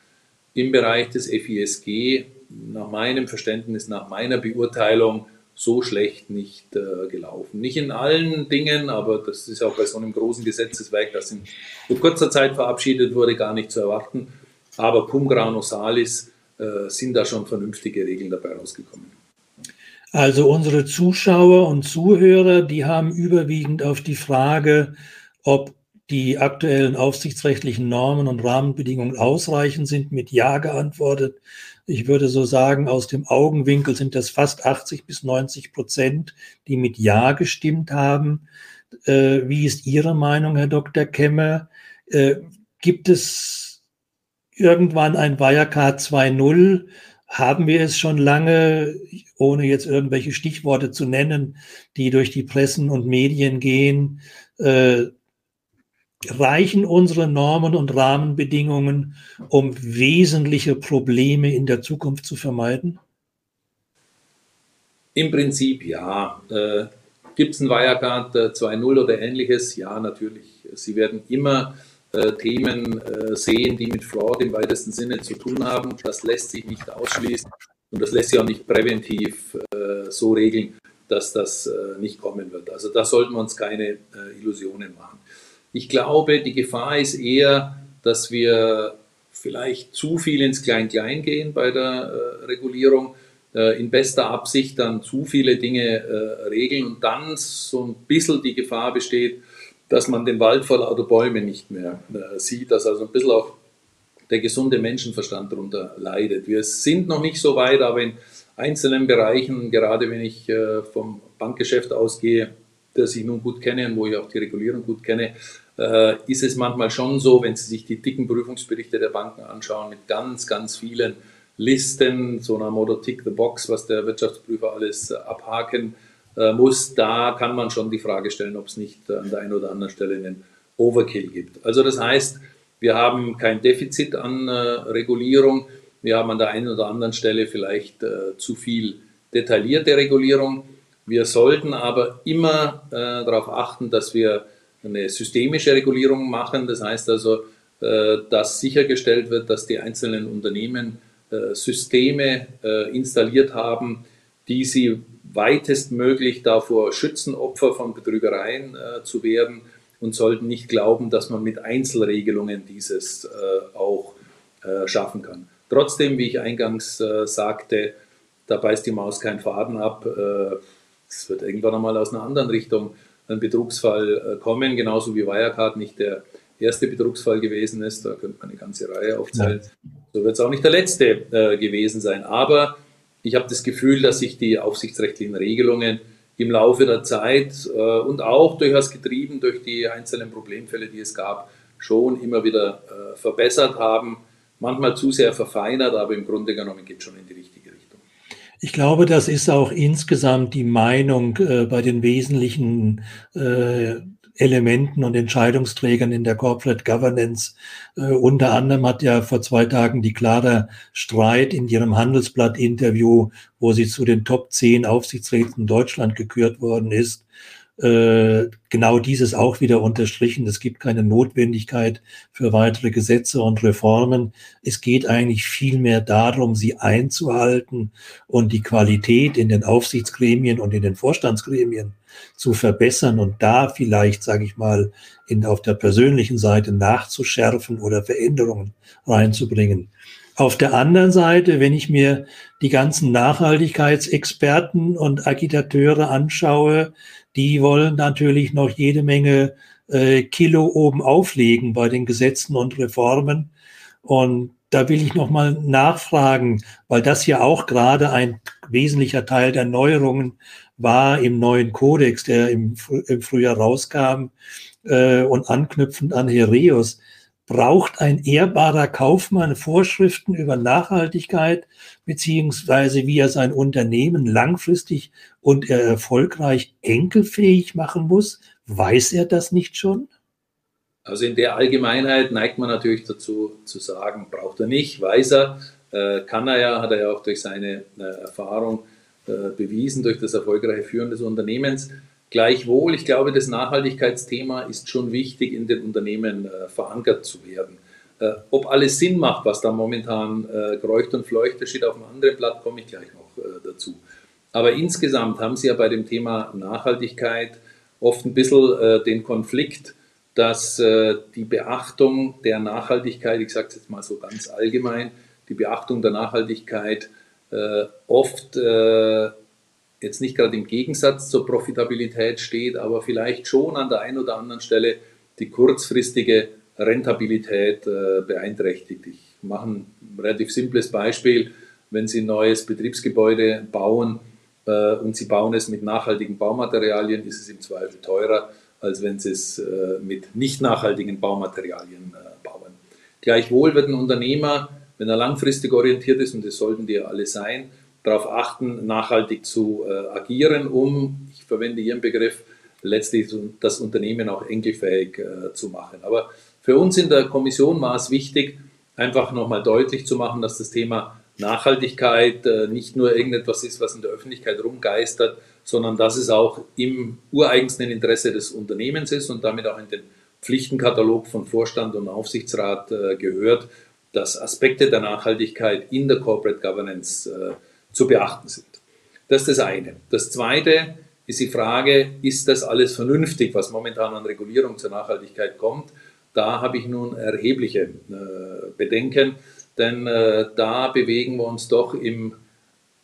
im Bereich des FISG nach meinem Verständnis, nach meiner Beurteilung so schlecht nicht äh, gelaufen. Nicht in allen Dingen, aber das ist auch bei so einem großen Gesetzeswerk, das in kurzer Zeit verabschiedet wurde, gar nicht zu erwarten. Aber cum grano salis äh, sind da schon vernünftige Regeln dabei rausgekommen. Also unsere Zuschauer und Zuhörer, die haben überwiegend auf die Frage, ob die aktuellen aufsichtsrechtlichen Normen und Rahmenbedingungen ausreichend sind, mit Ja geantwortet. Ich würde so sagen, aus dem Augenwinkel sind das fast 80 bis 90 Prozent, die mit Ja gestimmt haben. Äh, wie ist Ihre Meinung, Herr Dr. Kemmer? Äh, gibt es irgendwann ein Wirecard 2.0? Haben wir es schon lange, ohne jetzt irgendwelche Stichworte zu nennen, die durch die Pressen und Medien gehen? Äh, reichen unsere Normen und Rahmenbedingungen, um wesentliche Probleme in der Zukunft zu vermeiden? Im Prinzip ja. Äh, Gibt es ein Wirecard 2.0 oder ähnliches? Ja, natürlich. Sie werden immer äh, Themen äh, sehen, die mit Fraud im weitesten Sinne zu tun haben. Das lässt sich nicht ausschließen und das lässt sich auch nicht präventiv äh, so regeln, dass das äh, nicht kommen wird. Also da sollten wir uns keine äh, Illusionen machen. Ich glaube, die Gefahr ist eher, dass wir vielleicht zu viel ins Klein-Klein gehen bei der äh, Regulierung, äh, in bester Absicht dann zu viele Dinge äh, regeln und dann so ein bisschen die Gefahr besteht, dass man den Wald vor lauter Bäume nicht mehr äh, sieht, dass also ein bisschen auch der gesunde Menschenverstand darunter leidet. Wir sind noch nicht so weit, aber in einzelnen Bereichen, gerade wenn ich äh, vom Bankgeschäft ausgehe, das ich nun gut kenne und wo ich auch die Regulierung gut kenne, äh, ist es manchmal schon so, wenn Sie sich die dicken Prüfungsberichte der Banken anschauen, mit ganz, ganz vielen Listen, so nach Motto Tick the Box, was der Wirtschaftsprüfer alles äh, abhaken äh, muss, da kann man schon die Frage stellen, ob es nicht an der einen oder anderen Stelle einen Overkill gibt. Also das heißt, wir haben kein Defizit an Regulierung, wir haben an der einen oder anderen Stelle vielleicht zu viel detaillierte Regulierung. Wir sollten aber immer darauf achten, dass wir eine systemische Regulierung machen. Das heißt also, äh, dass sichergestellt wird, dass die einzelnen Unternehmen äh, Systeme äh, installiert haben, die sie weitestmöglich davor schützen, Opfer von Betrügereien zu werden und sollten nicht glauben, dass man mit Einzelregelungen dieses auch schaffen kann. Trotzdem, wie ich eingangs sagte, da beißt die Maus keinen Faden ab. Es wird irgendwann einmal aus einer anderen Richtung ein Betrugsfall äh, kommen, genauso wie Wirecard nicht der erste Betrugsfall gewesen ist. Da könnte man eine ganze Reihe aufzählen. Ja. So wird es auch nicht der letzte äh, gewesen sein. Aber ich habe das Gefühl, dass sich die aufsichtsrechtlichen Regelungen im Laufe der Zeit äh, und auch durchaus getrieben durch die einzelnen Problemfälle, die es gab, schon immer wieder äh, verbessert haben. Manchmal zu sehr verfeinert, aber im Grunde genommen geht es schon in die richtige Richtung. Ich glaube, das ist auch insgesamt die Meinung äh, bei den wesentlichen äh, Elementen und Entscheidungsträgern in der Corporate Governance. Äh, unter anderem hat ja vor zwei Tagen die Clara Streit in ihrem Handelsblatt-Interview, wo sie zu den Top 10 Aufsichtsräten Deutschland gekürt worden ist, äh, genau dieses auch wieder unterstrichen. Es gibt keine Notwendigkeit für weitere Gesetze und Reformen. Es geht eigentlich vielmehr darum, sie einzuhalten und die Qualität in den Aufsichtsgremien und in den Vorstandsgremien zu verbessern und da vielleicht, sage ich mal, in, auf der persönlichen Seite nachzuschärfen oder Veränderungen reinzubringen. Auf der anderen Seite, wenn ich mir die ganzen Nachhaltigkeitsexperten und Agitateure anschaue, die wollen natürlich noch jede Menge äh, Kilo oben auflegen bei den Gesetzen und Reformen. Und da will ich noch mal nachfragen, weil das ja auch gerade ein wesentlicher Teil der Neuerungen war im neuen Kodex, der im, im Frühjahr rauskam äh, und anknüpfend an Hereus braucht ein ehrbarer Kaufmann Vorschriften über Nachhaltigkeit, beziehungsweise wie er sein Unternehmen langfristig und erfolgreich enkelfähig machen muss? Weiß er das nicht schon? Also in der Allgemeinheit neigt man natürlich dazu zu sagen, braucht er nicht, weiß er, äh, kann er ja, hat er ja auch durch seine äh, Erfahrung bewiesen durch das erfolgreiche Führen des Unternehmens. Gleichwohl, ich glaube, das Nachhaltigkeitsthema ist schon wichtig, in den Unternehmen verankert zu werden. Ob alles Sinn macht, was da momentan kreucht und fleucht, das steht auf einem anderen Blatt, komme ich gleich noch dazu. Aber insgesamt haben Sie ja bei dem Thema Nachhaltigkeit oft ein bisschen äh, den Konflikt, dass äh, die Beachtung der Nachhaltigkeit, ich sage es jetzt mal so ganz allgemein, die Beachtung der Nachhaltigkeit äh, oft äh, jetzt nicht gerade im Gegensatz zur Profitabilität steht, aber vielleicht schon an der einen oder anderen Stelle die kurzfristige Rentabilität äh, beeinträchtigt. Ich mache ein relativ simples Beispiel. Wenn Sie ein neues Betriebsgebäude bauen, äh, und sie bauen es mit nachhaltigen Baumaterialien, ist es im Zweifel teurer, als wenn sie es äh, mit nicht nachhaltigen Baumaterialien äh, bauen. Gleichwohl wird ein Unternehmer, wenn er langfristig orientiert ist, und das sollten die ja alle sein, darauf achten, nachhaltig zu agieren, um, ich verwende Ihren Begriff, letztlich das Unternehmen auch enkelfähig zu machen. Aber für uns in der Kommission war es wichtig, einfach nochmal deutlich zu machen, dass das Thema Nachhaltigkeit äh, nicht nur irgendetwas ist, was in der Öffentlichkeit rumgeistert, sondern dass es auch im ureigensten Interesse des Unternehmens ist und damit auch in den Pflichtenkatalog von Vorstand und Aufsichtsrat äh, gehört, dass Aspekte der Nachhaltigkeit in der Corporate Governance äh, zu beachten sind. Das ist das eine. Das zweite ist die Frage, ist das alles vernünftig, was momentan an Regulierung zur Nachhaltigkeit kommt? Da habe ich nun erhebliche Bedenken denn äh, da bewegen wir uns doch im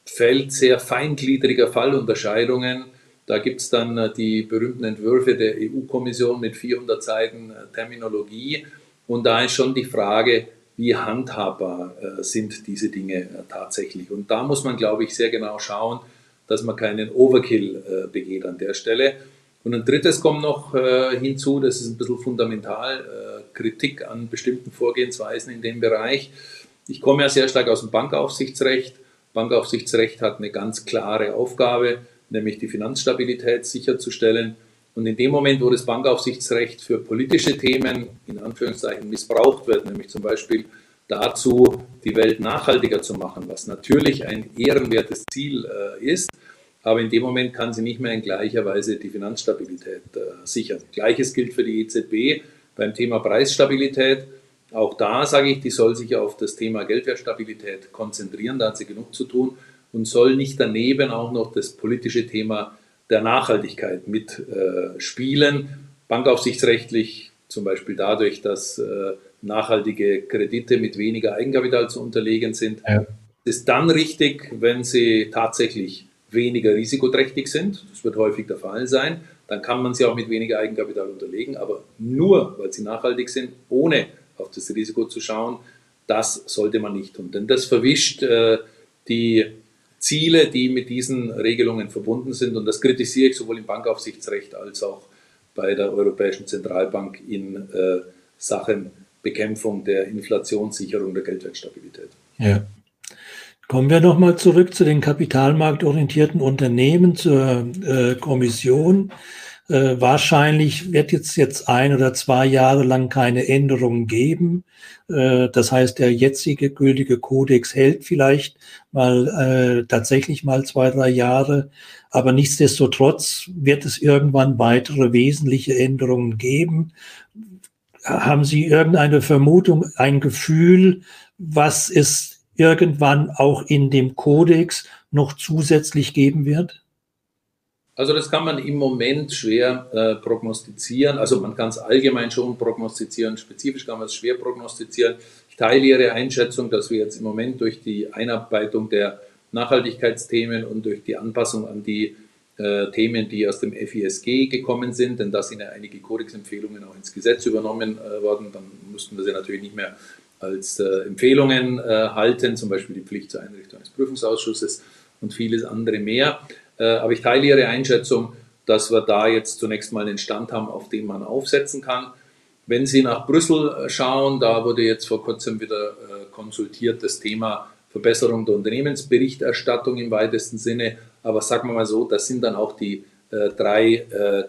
Feld sehr feingliedriger Fallunterscheidungen. Da gibt es dann äh, die berühmten Entwürfe der EU-Kommission mit 400 Seiten äh, Terminologie. Und da ist schon die Frage, wie handhabbar äh, sind diese Dinge äh, tatsächlich. Und da muss man, glaube ich, sehr genau schauen, dass man keinen Overkill äh, begeht an der Stelle. Und ein drittes kommt noch hinzu, das ist ein bisschen fundamental, Kritik an bestimmten Vorgehensweisen in dem Bereich. Ich komme ja sehr stark aus dem Bankaufsichtsrecht. Bankaufsichtsrecht hat eine ganz klare Aufgabe, nämlich die Finanzstabilität sicherzustellen. Und in dem Moment, wo das Bankaufsichtsrecht für politische Themen in Anführungszeichen missbraucht wird, nämlich zum Beispiel dazu, die Welt nachhaltiger zu machen, was natürlich ein ehrenwertes Ziel äh, ist, aber in dem Moment kann sie nicht mehr in gleicher Weise die Finanzstabilität äh, sichern. Gleiches gilt für die EZB beim Thema Preisstabilität. Auch da sage ich, die soll sich auf das Thema Geldwertstabilität konzentrieren, da hat sie genug zu tun und soll nicht daneben auch noch das politische Thema der Nachhaltigkeit mitspielen. Äh, Bankaufsichtsrechtlich zum Beispiel dadurch, dass äh, nachhaltige Kredite mit weniger Eigenkapital zu unterlegen sind. Ja. Ist dann richtig, wenn sie tatsächlich weniger risikoträchtig sind. Das wird häufig der Fall sein. Dann kann man sie auch mit weniger Eigenkapital unterlegen, aber nur, weil sie nachhaltig sind, ohne auf das Risiko zu schauen, das sollte man nicht tun. Denn das verwischt äh, die Ziele, die mit diesen Regelungen verbunden sind. Und das kritisiere ich sowohl im Bankaufsichtsrecht als auch bei der Europäischen Zentralbank in äh, Sachen Bekämpfung der Inflationssicherung der Geldwertstabilität. Ja. Kommen wir nochmal zurück zu den kapitalmarktorientierten Unternehmen, zur äh, Kommission. Äh, wahrscheinlich wird es jetzt ein oder zwei Jahre lang keine Änderungen geben. Äh, das heißt, der jetzige gültige Kodex hält vielleicht mal äh, tatsächlich mal zwei, drei Jahre. Aber nichtsdestotrotz wird es irgendwann weitere wesentliche Änderungen geben. Haben Sie irgendeine Vermutung, ein Gefühl, was es irgendwann auch in dem Kodex noch zusätzlich geben wird? Also das kann man im Moment schwer äh, prognostizieren. Also man kann es allgemein schon prognostizieren, spezifisch kann man es schwer prognostizieren. Ich teile Ihre Einschätzung, dass wir jetzt im Moment durch die Einarbeitung der Nachhaltigkeitsthemen und durch die Anpassung an die äh, Themen, die aus dem FISG gekommen sind, denn da sind ja einige Kodexempfehlungen auch ins Gesetz übernommen äh, worden, dann müssten wir sie natürlich nicht mehr als äh, Empfehlungen äh, halten, zum Beispiel die Pflicht zur Einrichtung eines Prüfungsausschusses und vieles andere mehr. Äh, aber ich teile Ihre Einschätzung, dass wir da jetzt zunächst mal einen Stand haben, auf den man aufsetzen kann. Wenn Sie nach Brüssel äh, schauen, da wurde jetzt vor kurzem wieder äh, konsultiert das Thema Verbesserung der Unternehmensberichterstattung im weitesten Sinne. Aber sagen wir mal so, das sind dann auch die äh, drei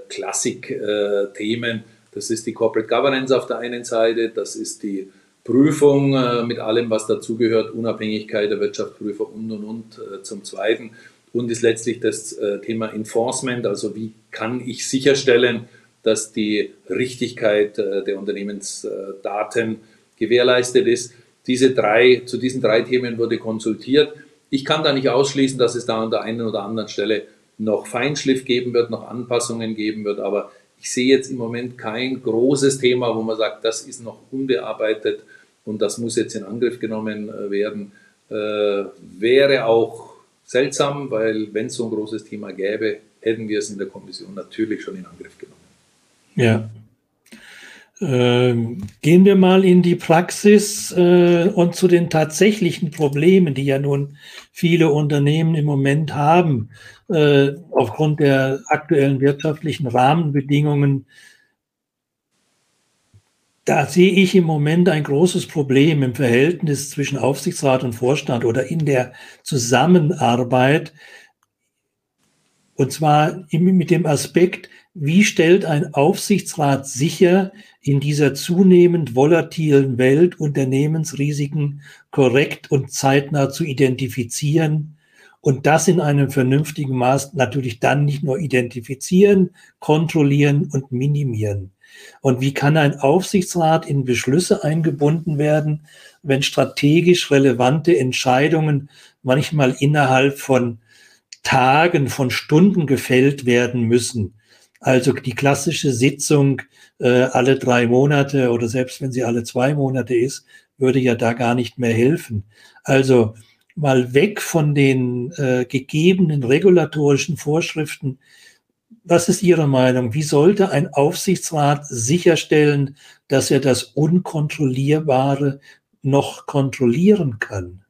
Klassik-Themen. das ist die Corporate Governance auf der einen Seite, das ist die Prüfung äh, mit allem, was dazugehört, Unabhängigkeit der Wirtschaftsprüfer und und und zum Zweiten und ist letztlich das äh, Thema Enforcement, also wie kann ich sicherstellen, dass die Richtigkeit äh, der Unternehmensdaten gewährleistet ist. Diese drei, zu diesen drei Themen wurde konsultiert. Ich kann da nicht ausschließen, dass es da an der einen oder anderen Stelle noch Feinschliff geben wird, noch Anpassungen geben wird, aber ich sehe jetzt im Moment kein großes Thema, wo man sagt, das ist noch unbearbeitet und das muss jetzt in Angriff genommen äh, werden. Äh, wäre auch seltsam, weil wenn es so ein großes Thema gäbe, hätten wir es in der Kommission natürlich schon in Angriff genommen. Ja. Ähm, gehen wir mal in die Praxis äh, und zu den tatsächlichen Problemen, die ja nun viele Unternehmen im Moment haben, äh, aufgrund der aktuellen wirtschaftlichen Rahmenbedingungen. Da sehe ich im Moment ein großes Problem im Verhältnis zwischen Aufsichtsrat und Vorstand oder in der Zusammenarbeit. Und zwar mit dem Aspekt, wie stellt ein Aufsichtsrat sicher, in dieser zunehmend volatilen Welt Unternehmensrisiken korrekt und zeitnah zu identifizieren und das in einem vernünftigen Maß natürlich dann nicht nur identifizieren, kontrollieren und minimieren. Und wie kann ein Aufsichtsrat in Beschlüsse eingebunden werden, wenn strategisch relevante Entscheidungen manchmal innerhalb von Tagen, von Stunden gefällt werden müssen? Also die klassische Sitzung äh, alle drei Monate oder selbst wenn sie alle zwei Monate ist, würde ja da gar nicht mehr helfen. Also mal weg von den äh, gegebenen regulatorischen Vorschriften. Was ist Ihre Meinung? Wie sollte ein Aufsichtsrat sicherstellen, dass er das Unkontrollierbare noch kontrollieren kann?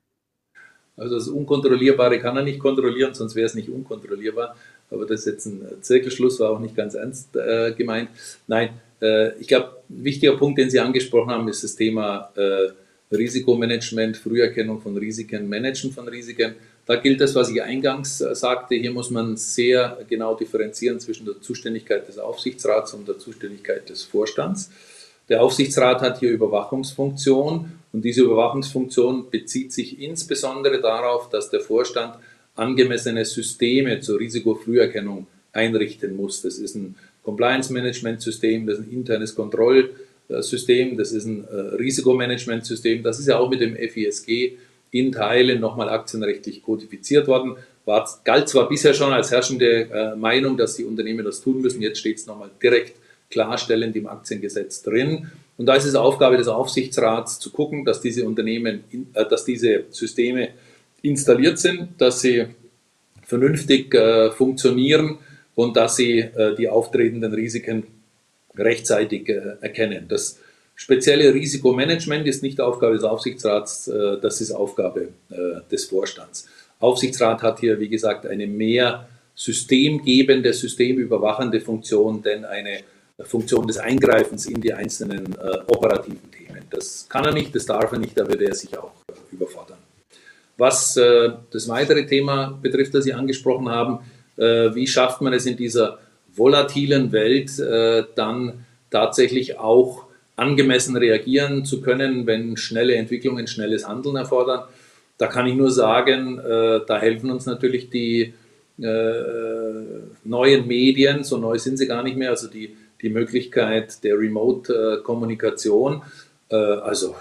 Also das Unkontrollierbare kann er nicht kontrollieren, sonst wäre es nicht unkontrollierbar. Aber das ist jetzt ein Zirkelschluss, war auch nicht ganz ernst äh, gemeint. Nein, äh, ich glaube, ein wichtiger Punkt, den Sie angesprochen haben, ist das Thema äh, Risikomanagement, Früherkennung von Risiken, Managen von Risiken. Da gilt das, was ich eingangs äh, sagte. Hier muss man sehr genau differenzieren zwischen der Zuständigkeit des Aufsichtsrats und der Zuständigkeit des Vorstands. Der Aufsichtsrat hat hier Überwachungsfunktion und diese Überwachungsfunktion bezieht sich insbesondere darauf, dass der Vorstand angemessene Systeme zur Risikofrüherkennung einrichten muss. Das ist ein Compliance-Management-System, das ist ein internes Kontrollsystem, das ist ein äh, Risikomanagement-System. Das ist ja auch mit dem FISG in Teilen nochmal aktienrechtlich kodifiziert worden. War, galt zwar bisher schon als herrschende äh, Meinung, dass die Unternehmen das tun müssen, jetzt steht es nochmal direkt klarstellend im Aktiengesetz drin. Und da ist es Aufgabe des Aufsichtsrats zu gucken, dass diese Unternehmen, äh, dass diese Systeme installiert sind, dass sie vernünftig äh, funktionieren und dass sie äh, die auftretenden Risiken rechtzeitig äh, erkennen. Das spezielle Risikomanagement ist nicht Aufgabe des Aufsichtsrats, äh, das ist Aufgabe äh, des Vorstands. Aufsichtsrat hat hier, wie gesagt, eine mehr systemgebende, systemüberwachende Funktion, denn eine Funktion des Eingreifens in die einzelnen äh, operativen Themen. Das kann er nicht, das darf er nicht, da würde er sich auch überfordern. Was das weitere Thema betrifft, das Sie angesprochen haben, wie schafft man es in dieser volatilen Welt dann tatsächlich auch angemessen reagieren zu können, wenn schnelle Entwicklungen schnelles Handeln erfordern. Da kann ich nur sagen, äh, da helfen uns natürlich die äh, neuen Medien, so neu sind sie gar nicht mehr, also die, die Möglichkeit der Remote-Kommunikation. Äh, also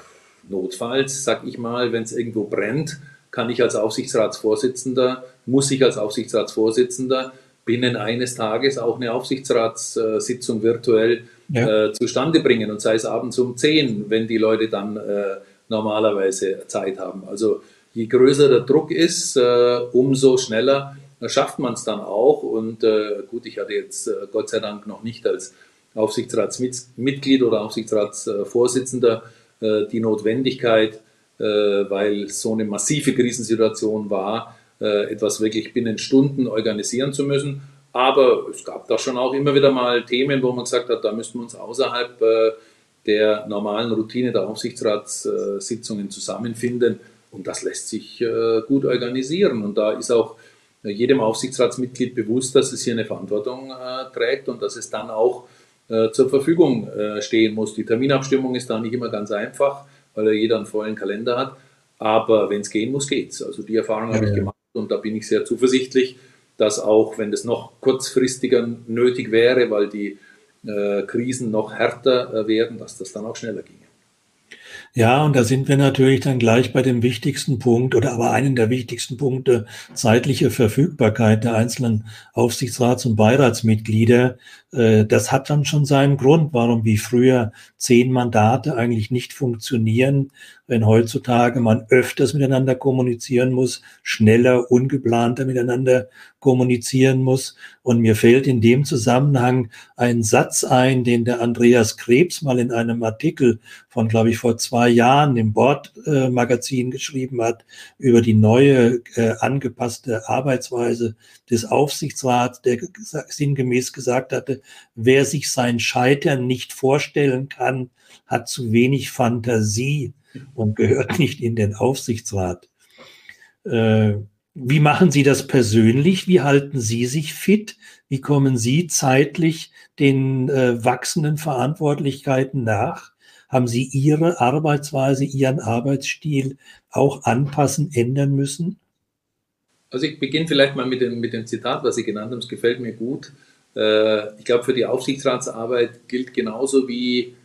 notfalls, sag ich mal, wenn es irgendwo brennt, kann ich als Aufsichtsratsvorsitzender, muss ich als Aufsichtsratsvorsitzender binnen eines Tages auch eine Aufsichtsratssitzung virtuell ja. äh, zustande bringen und sei es abends um 10, wenn die Leute dann äh, normalerweise Zeit haben. Also je größer der Druck ist, äh, umso schneller schafft man es dann auch. Und äh, gut, ich hatte jetzt äh, Gott sei Dank noch nicht als Aufsichtsratsmitglied oder Aufsichtsratsvorsitzender äh, die Notwendigkeit, weil so eine massive Krisensituation war, etwas wirklich binnen Stunden organisieren zu müssen. Aber es gab da schon auch immer wieder mal Themen, wo man gesagt hat, da müssten wir uns außerhalb äh, der normalen Routine der Aufsichtsratssitzungen zusammenfinden. Und das lässt sich gut organisieren. Und da ist auch jedem Aufsichtsratsmitglied bewusst, dass es hier eine Verantwortung trägt und dass es dann auch zur Verfügung stehen muss. Die Terminabstimmung ist da nicht immer ganz einfach weil jeder einen vollen Kalender hat. Aber wenn es gehen muss, geht's. Also die Erfahrung ja, habe ich gemacht Und da bin ich sehr zuversichtlich, dass auch, wenn das noch kurzfristiger nötig wäre, weil die äh, Krisen noch härter äh, werden, dass das dann auch schneller ginge. Ja, und da sind wir natürlich dann gleich bei dem wichtigsten Punkt oder aber einen der wichtigsten Punkte, zeitliche Verfügbarkeit der einzelnen Aufsichtsrats- und Beiratsmitglieder. Äh, das hat dann schon seinen Grund, warum wie früher zehn Mandate eigentlich nicht funktionieren, wenn heutzutage man öfters miteinander kommunizieren muss, schneller, ungeplanter miteinander kommunizieren muss. Und mir fällt in dem Zusammenhang ein Satz ein, den der Andreas Krebs mal in einem Artikel von, glaube ich, vor zwei Jahren im Bordmagazin geschrieben hat über die neue äh, angepasste Arbeitsweise des Aufsichtsrats, der sinngemäß gesagt hatte, wer sich sein Scheitern nicht vorstellen kann, hat zu wenig Fantasie und gehört nicht in den Aufsichtsrat. Äh, wie machen Sie das persönlich? Wie halten Sie sich fit? Wie kommen Sie zeitlich den äh, wachsenden Verantwortlichkeiten nach? Haben Sie Ihre Arbeitsweise, Ihren Arbeitsstil auch anpassen, ändern müssen? Also ich beginne vielleicht mal mit dem, mit dem Zitat, was Sie genannt haben. Es gefällt mir gut. Äh, ich glaube, für die Aufsichtsratsarbeit gilt genauso wie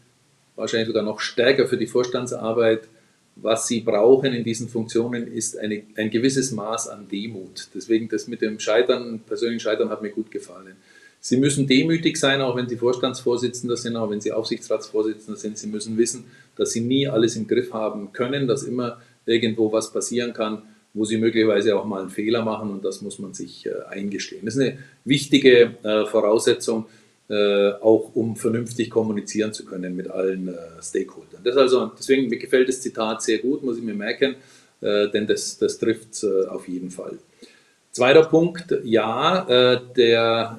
wahrscheinlich sogar noch stärker für die Vorstandsarbeit, was sie brauchen in diesen Funktionen, ist eine, ein gewisses Maß an Demut. Deswegen das mit dem Scheitern, persönlichen Scheitern hat mir gut gefallen. Sie müssen demütig sein, auch wenn Sie Vorstandsvorsitzender sind, auch wenn Sie Aufsichtsratsvorsitzender sind. Sie müssen wissen, dass Sie nie alles im Griff haben können, dass immer irgendwo was passieren kann, wo Sie möglicherweise auch mal einen Fehler machen und das muss man sich äh, eingestehen. Das ist eine wichtige äh, Voraussetzung, äh, auch um vernünftig kommunizieren zu können mit allen Stakeholdern. Das also, deswegen mir gefällt das Zitat sehr gut, muss ich mir merken, denn das, das trifft auf jeden Fall. Zweiter Punkt, ja, der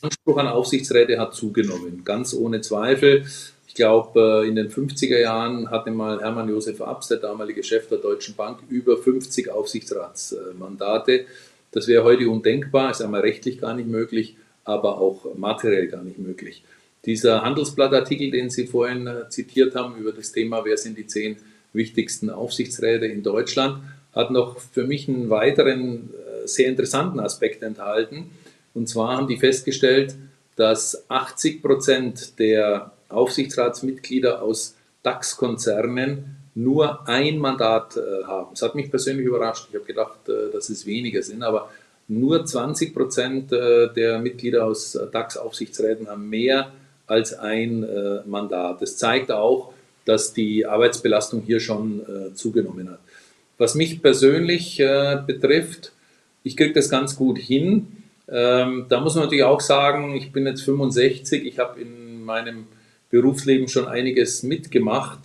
Anspruch an Aufsichtsräte hat zugenommen, ganz ohne Zweifel. Ich glaube, in den 50er Jahren hatte mal Hermann Josef Abs, der damalige Chef der Deutschen Bank, über 50 Aufsichtsratsmandate. Das wäre heute undenkbar, ist einmal rechtlich gar nicht möglich aber auch materiell gar nicht möglich. Dieser Handelsblattartikel, den Sie vorhin äh, zitiert haben über das Thema, wer sind die zehn wichtigsten Aufsichtsräte in Deutschland, hat noch für mich einen weiteren äh, sehr interessanten Aspekt enthalten. Und zwar haben die festgestellt, dass 80 Prozent der Aufsichtsratsmitglieder aus DAX-Konzernen nur ein Mandat äh, haben. Das hat mich persönlich überrascht. Ich habe gedacht, dass es weniger sind, aber nur 20 Prozent äh, der Mitglieder aus DAX-Aufsichtsräten haben mehr als ein äh, Mandat. Das zeigt auch, dass die Arbeitsbelastung hier schon äh, zugenommen hat. Was mich persönlich betrifft, ich kriege das ganz gut hin. Ähm, da muss man natürlich auch sagen, ich bin jetzt 65, ich habe in meinem Berufsleben schon einiges mitgemacht,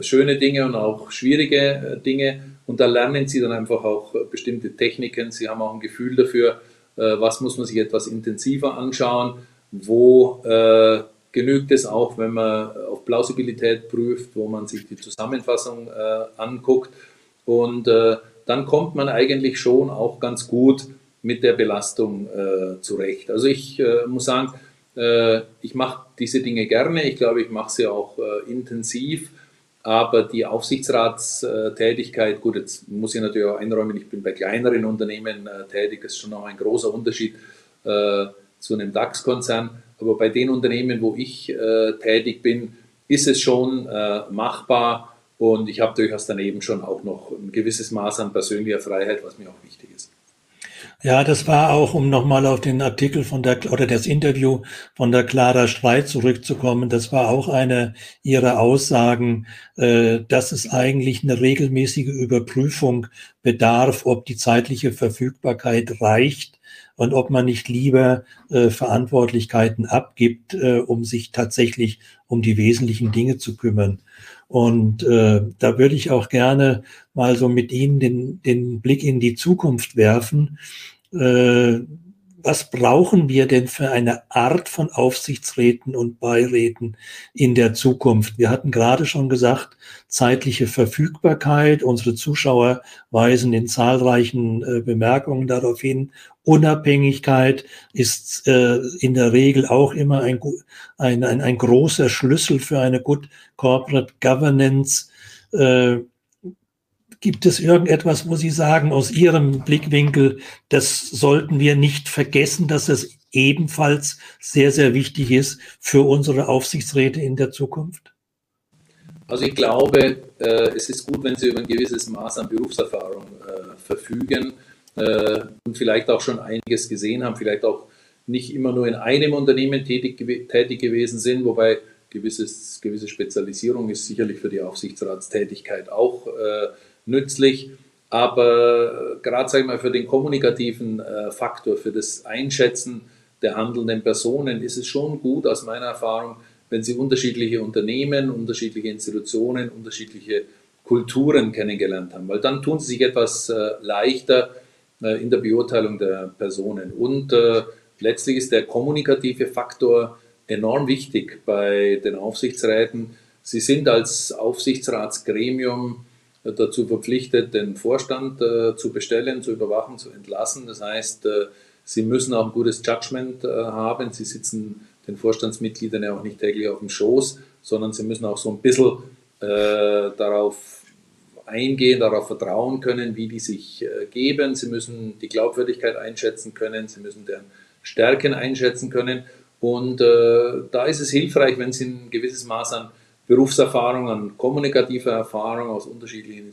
schöne Dinge und auch schwierige Dinge. Und da lernen sie dann einfach auch äh, bestimmte Techniken. Sie haben auch ein Gefühl dafür, äh, was muss man sich etwas intensiver anschauen, wo äh, genügt es auch, wenn man auf Plausibilität prüft, wo man sich die Zusammenfassung äh, anguckt. Und äh, dann kommt man eigentlich schon auch ganz gut mit der Belastung äh, zurecht. Also ich muss sagen, ich mache diese Dinge gerne. Ich glaube, ich mache sie auch intensiv. Aber die Aufsichtsratstätigkeit, gut, jetzt muss ich natürlich auch einräumen, ich bin bei kleineren Unternehmen äh, tätig, das ist schon noch ein großer Unterschied äh, zu einem DAX-Konzern. Aber bei den Unternehmen, wo ich äh, tätig bin, ist es schon äh, machbar und ich habe durchaus daneben schon auch noch ein gewisses Maß an persönlicher Freiheit, was mir auch wichtig ist. Ja, das war auch, um nochmal auf den Artikel von der, oder das Interview von der Clara Streit zurückzukommen, das war auch eine ihrer Aussagen, äh, dass es eigentlich eine regelmäßige Überprüfung bedarf, ob die zeitliche Verfügbarkeit reicht und ob man nicht lieber äh, Verantwortlichkeiten abgibt, äh, um sich tatsächlich um die wesentlichen Dinge zu kümmern. Und äh, da würde ich auch gerne mal so mit Ihnen den, den Blick in die Zukunft werfen. Äh, was brauchen wir denn für eine Art von Aufsichtsräten und Beiräten in der Zukunft? Wir hatten gerade schon gesagt, zeitliche Verfügbarkeit. Unsere Zuschauer weisen in zahlreichen äh, Bemerkungen darauf hin. Unabhängigkeit ist äh, in der Regel auch immer ein, ein, ein, ein großer Schlüssel für eine Good Corporate Governance. Äh, gibt es irgendetwas, wo Sie sagen, aus Ihrem Blickwinkel, das sollten wir nicht vergessen, dass es ebenfalls sehr, sehr wichtig ist für unsere Aufsichtsräte in der Zukunft? Also ich glaube, äh, es ist gut, wenn Sie über ein gewisses Maß an Berufserfahrung äh, verfügen äh, und vielleicht auch schon einiges gesehen haben, vielleicht auch nicht immer nur in einem Unternehmen tätig, tätig gewesen sind, wobei gewisses, gewisse Spezialisierung ist sicherlich für die Aufsichtsratstätigkeit auch äh, nützlich. Aber gerade sage ich mal für den kommunikativen äh, Faktor, für das Einschätzen der handelnden Personen ist es schon gut aus meiner Erfahrung, wenn Sie unterschiedliche Unternehmen, unterschiedliche Institutionen, unterschiedliche Kulturen kennengelernt haben, weil dann tun Sie sich etwas äh, leichter äh, in der Beurteilung der Personen. Und äh, letztlich ist der kommunikative Faktor enorm wichtig bei den Aufsichtsräten. Sie sind als Aufsichtsratsgremium dazu verpflichtet, den Vorstand äh, zu bestellen, zu überwachen, zu entlassen. Das heißt, äh, sie müssen auch ein gutes Judgment äh, haben. Sie sitzen den Vorstandsmitgliedern ja auch nicht täglich auf dem Schoß, sondern sie müssen auch so ein bisschen darauf eingehen, darauf vertrauen können, wie die sich geben. Sie müssen die Glaubwürdigkeit einschätzen können. Sie müssen deren Stärken einschätzen können. Und äh, da ist es hilfreich, wenn Sie ein gewisses Maß an Berufserfahrung, an kommunikativer Erfahrung aus unterschiedlichen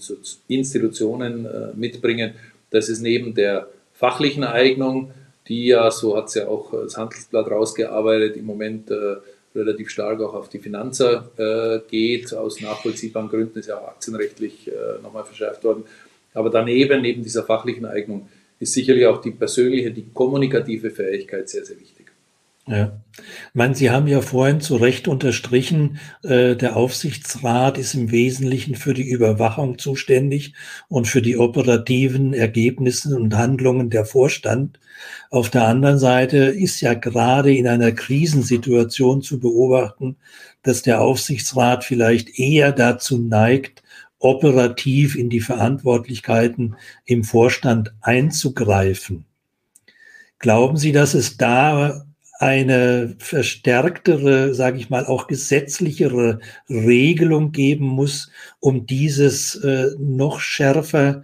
Institutionen äh, mitbringen. Das ist neben der fachlichen Eignung, die ja, so hat es ja auch das Handelsblatt rausgearbeitet, im Moment äh, relativ stark auch auf die Finanzer äh, geht. Aus nachvollziehbaren Gründen ist ja auch aktienrechtlich äh, nochmal verschärft worden. Aber daneben, neben dieser fachlichen Eignung, ist sicherlich auch die persönliche, die kommunikative Fähigkeit sehr, sehr wichtig. Ja. Meine, Sie haben ja vorhin zu Recht unterstrichen, äh, der Aufsichtsrat ist im Wesentlichen für die Überwachung zuständig und für die operativen Ergebnisse und Handlungen der Vorstand. Auf der anderen Seite ist ja gerade in einer Krisensituation zu beobachten, dass der Aufsichtsrat vielleicht eher dazu neigt, operativ in die Verantwortlichkeiten im Vorstand einzugreifen. Glauben Sie, dass es da eine verstärktere, sage ich mal, auch gesetzlichere Regelung geben muss, um dieses äh, noch schärfer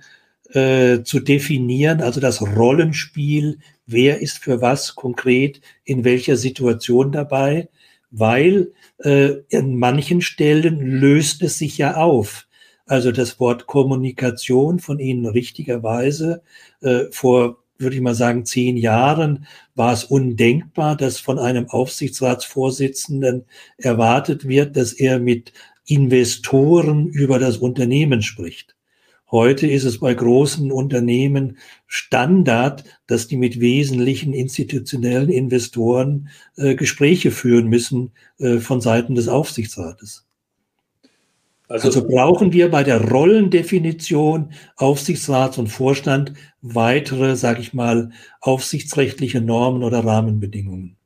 äh, zu definieren, also das Rollenspiel, wer ist für was konkret in welcher Situation dabei, weil äh, in manchen Stellen löst es sich ja auf. Also das Wort Kommunikation von Ihnen richtigerweise äh, vor würde ich mal sagen, zehn Jahren war es undenkbar, dass von einem Aufsichtsratsvorsitzenden erwartet wird, dass er mit Investoren über das Unternehmen spricht. Heute ist es bei großen Unternehmen Standard, dass die mit wesentlichen institutionellen Investoren äh, Gespräche führen müssen äh, von Seiten des Aufsichtsrates. Also, also, brauchen wir bei der Rollendefinition Aufsichtsrats und Vorstand weitere, sage ich mal, aufsichtsrechtliche Normen oder Rahmenbedingungen?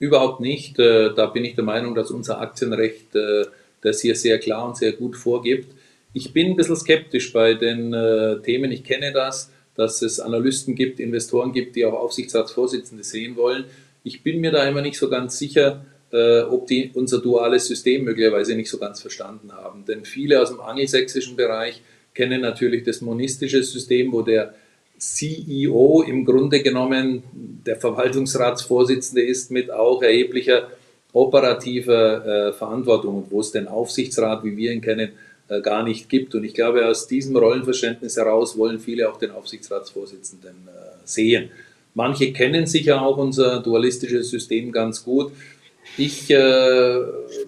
Überhaupt nicht. Äh, da bin ich der Meinung, dass unser Aktienrecht äh, das hier sehr klar und sehr gut vorgibt. Ich bin ein bisschen skeptisch bei den äh, Themen. Ich kenne das, dass es Analysten gibt, Investoren gibt, die auch Aufsichtsratsvorsitzende sehen wollen. Ich bin mir da immer nicht so ganz sicher, äh, ob die unser duales System möglicherweise nicht so ganz verstanden haben. Denn viele aus dem angelsächsischen Bereich kennen natürlich das monistische System, wo der CEO im Grunde genommen der Verwaltungsratsvorsitzende ist mit auch erheblicher operativer äh, Verantwortung und wo es den Aufsichtsrat, wie wir ihn kennen, äh, gar nicht gibt. Und ich glaube, aus diesem Rollenverständnis heraus wollen viele auch den Aufsichtsratsvorsitzenden äh, sehen. Manche kennen sicher auch unser dualistisches System ganz gut. Ich äh,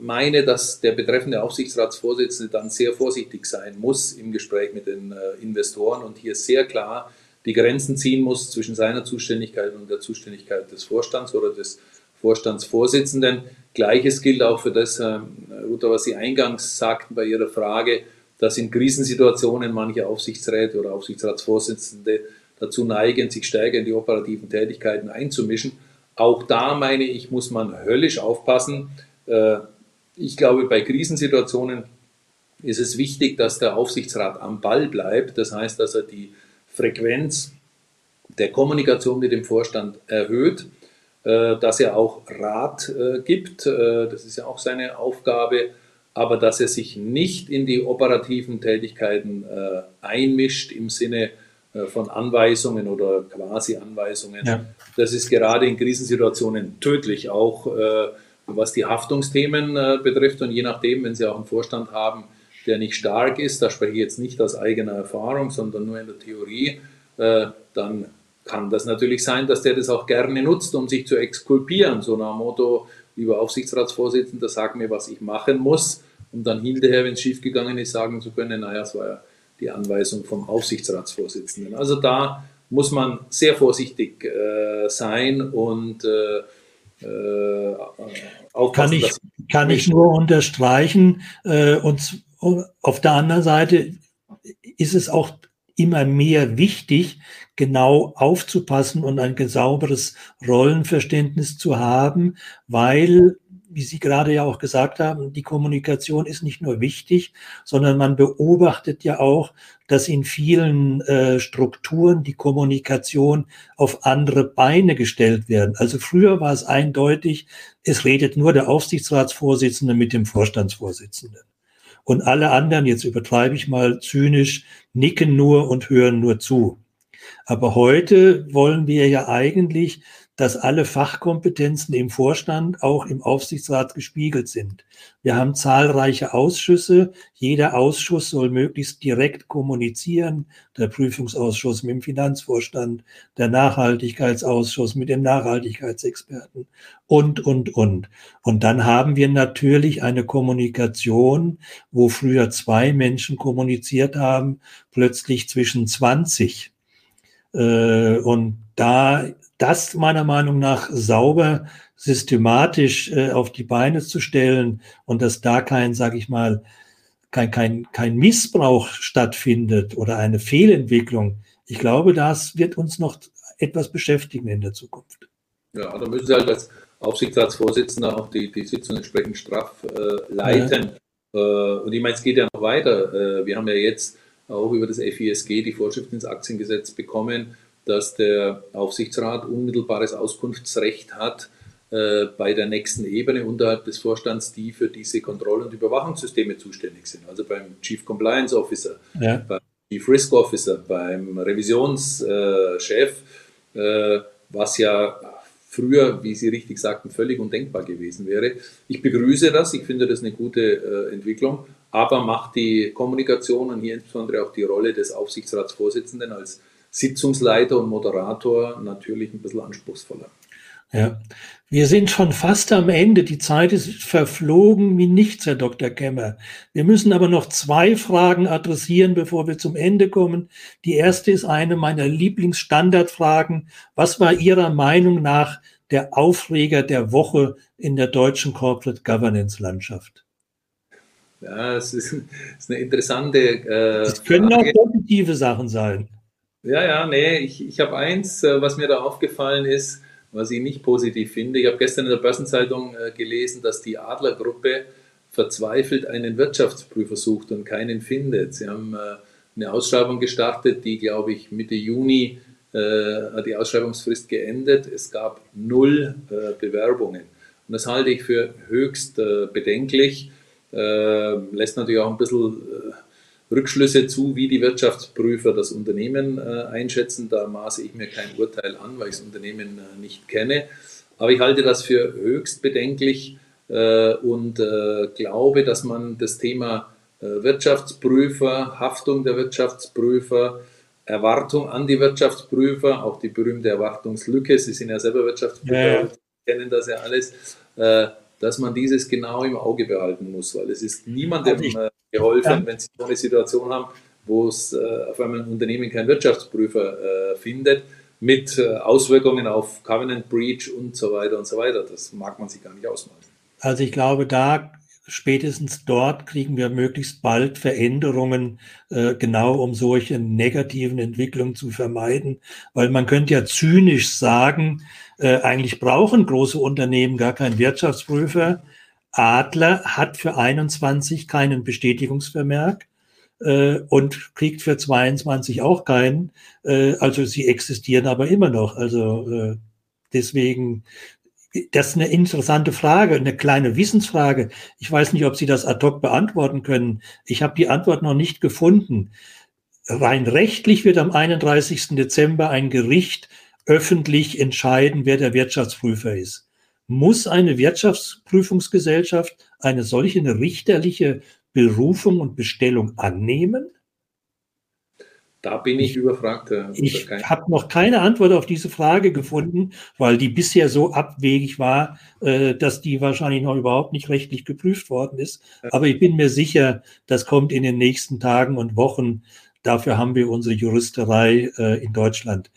meine, dass der betreffende Aufsichtsratsvorsitzende dann sehr vorsichtig sein muss im Gespräch mit den äh, Investoren und hier sehr klar die Grenzen ziehen muss zwischen seiner Zuständigkeit und der Zuständigkeit des Vorstands oder des Vorstandsvorsitzenden. Gleiches gilt auch für das, äh, Ruta, was Sie eingangs sagten bei Ihrer Frage, dass in Krisensituationen manche Aufsichtsräte oder Aufsichtsratsvorsitzende dazu neigen, sich stärker in die operativen Tätigkeiten einzumischen. Auch da meine ich, muss man höllisch aufpassen. Äh, ich glaube, bei Krisensituationen ist es wichtig, dass der Aufsichtsrat am Ball bleibt. Das heißt, dass er die Frequenz der Kommunikation mit dem Vorstand erhöht, äh, dass er auch Rat äh, gibt. Das ist ja auch seine Aufgabe. aber dass er sich nicht in die operativen Tätigkeiten einmischt im Sinne von Anweisungen oder quasi Anweisungen. Ja. Das ist gerade in Krisensituationen tödlich, auch äh, was die Haftungsthemen äh, betrifft. Und je nachdem, wenn Sie auch einen Vorstand haben, der nicht stark ist, da spreche ich jetzt nicht aus eigener Erfahrung, sondern nur in der Theorie, äh, dann kann das natürlich sein, dass der das auch gerne nutzt, um sich zu exkulpieren. So nach dem Motto, lieber Aufsichtsratsvorsitzender, sag mir, was ich machen muss, um dann hinterher, wenn es schiefgegangen ist, sagen zu können, naja, es war ja die Anweisung vom Aufsichtsratsvorsitzenden. Also da muss man sehr vorsichtig äh, sein und äh, äh. Kann ich, kann ich nur unterstreichen. Äh, und auf der anderen Seite ist es auch immer mehr wichtig, genau aufzupassen und ein sauberes Rollenverständnis zu haben, weil wie Sie gerade ja auch gesagt haben, die Kommunikation ist nicht nur wichtig, sondern man beobachtet ja auch, dass in vielen äh, Strukturen die Kommunikation auf andere Beine gestellt werden. Also früher war es eindeutig, es redet nur der Aufsichtsratsvorsitzende mit dem Vorstandsvorsitzenden. Und alle anderen, jetzt übertreibe ich mal zynisch, nicken nur und hören nur zu. Aber heute wollen wir ja eigentlich dass alle Fachkompetenzen im Vorstand auch im Aufsichtsrat gespiegelt sind. Wir haben zahlreiche Ausschüsse. Jeder Ausschuss soll möglichst direkt kommunizieren. Der Prüfungsausschuss mit dem Finanzvorstand, der Nachhaltigkeitsausschuss mit dem Nachhaltigkeitsexperten und, und, und. Und dann haben wir natürlich eine Kommunikation, wo früher zwei Menschen kommuniziert haben, plötzlich zwischen 20. Äh, und da das meiner Meinung nach sauber systematisch äh, auf die Beine zu stellen und dass da kein, sage ich mal, kein, kein, kein Missbrauch stattfindet oder eine Fehlentwicklung. Ich glaube, das wird uns noch etwas beschäftigen in der Zukunft. Ja, da müssen Sie halt als Aufsichtsratsvorsitzender auch die, die Sitzung entsprechend straff äh, leiten. Ja. Äh, und ich meine, es geht ja noch weiter. Äh, wir haben ja jetzt auch über das FISG die Vorschrift ins Aktiengesetz bekommen, dass der Aufsichtsrat unmittelbares Auskunftsrecht hat äh, bei der nächsten Ebene unterhalb des Vorstands, die für diese Kontroll- und Überwachungssysteme zuständig sind. Also beim Chief Compliance Officer, ja. beim Chief Risk Officer, beim Revisionschef, äh, was ja früher, wie Sie richtig sagten, völlig undenkbar gewesen wäre. Ich begrüße das, ich finde das eine gute äh, Entwicklung, aber macht die Kommunikation und hier insbesondere auch die Rolle des Aufsichtsratsvorsitzenden als Sitzungsleiter und Moderator natürlich ein bisschen anspruchsvoller. Ja, wir sind schon fast am Ende. Die Zeit ist verflogen wie nichts, Herr Dr. Kemmer. Wir müssen aber noch zwei Fragen adressieren, bevor wir zum Ende kommen. Die erste ist eine meiner Lieblingsstandardfragen. Was war Ihrer Meinung nach der Aufreger der Woche in der deutschen Corporate Governance Landschaft? Ja, es ist, ist eine interessante. Äh, es können Frage. auch positive Sachen sein. Ja, ja, nee, ich, ich habe eins, äh, was mir da aufgefallen ist, was ich nicht positiv finde. Ich habe gestern in der Börsenzeitung äh, gelesen, dass die Adlergruppe verzweifelt einen Wirtschaftsprüfer sucht und keinen findet. Sie haben äh, eine Ausschreibung gestartet, die, glaube ich, Mitte Juni hat die Ausschreibungsfrist geendet. Es gab null Bewerbungen. Und das halte ich für höchst bedenklich. lässt natürlich auch ein bisschen Rückschlüsse zu, wie die Wirtschaftsprüfer das Unternehmen äh, einschätzen. Da maße ich mir kein Urteil an, weil ich das Unternehmen äh, nicht kenne. Aber ich halte das für höchst bedenklich äh, und glaube, dass man das Thema Wirtschaftsprüfer, Haftung der Wirtschaftsprüfer, Erwartung an die Wirtschaftsprüfer, auch die berühmte Erwartungslücke, Sie sind ja selber Wirtschaftsprüfer, ja, ja. kennen das ja alles, dass man dieses genau im Auge behalten muss, weil es ist niemandem geholfen, ja. wenn Sie so eine Situation haben, wo es äh, auf einmal ein Unternehmen keinen Wirtschaftsprüfer äh, findet, mit äh, Auswirkungen auf Covenant Breach und so weiter und so weiter. Das mag man sich gar nicht ausmalen. Also ich glaube, da spätestens dort kriegen wir möglichst bald Veränderungen, äh, genau um solche negativen Entwicklungen zu vermeiden. Weil man könnte ja zynisch sagen, äh, eigentlich brauchen große Unternehmen gar keinen Wirtschaftsprüfer. Adler hat für 21 keinen Bestätigungsvermerk äh, und kriegt für 22 auch keinen. Äh, also sie existieren aber immer noch. Also äh, deswegen das ist eine interessante Frage, eine kleine Wissensfrage. Ich weiß nicht, ob Sie das ad hoc beantworten können. Ich habe die Antwort noch nicht gefunden. Rein rechtlich wird am 31. Dezember ein Gericht öffentlich entscheiden, wer der Wirtschaftsprüfer ist. Muss eine Wirtschaftsprüfungsgesellschaft eine solche eine richterliche Berufung und Bestellung annehmen? Da bin ich überfragt. Ich habe noch keine Antwort auf diese Frage gefunden, weil die bisher so abwegig war, äh, dass die wahrscheinlich noch überhaupt nicht rechtlich geprüft worden ist. Aber ich bin mir sicher, das kommt in den nächsten Tagen und Wochen. Dafür haben wir unsere Juristerei äh, in Deutschland.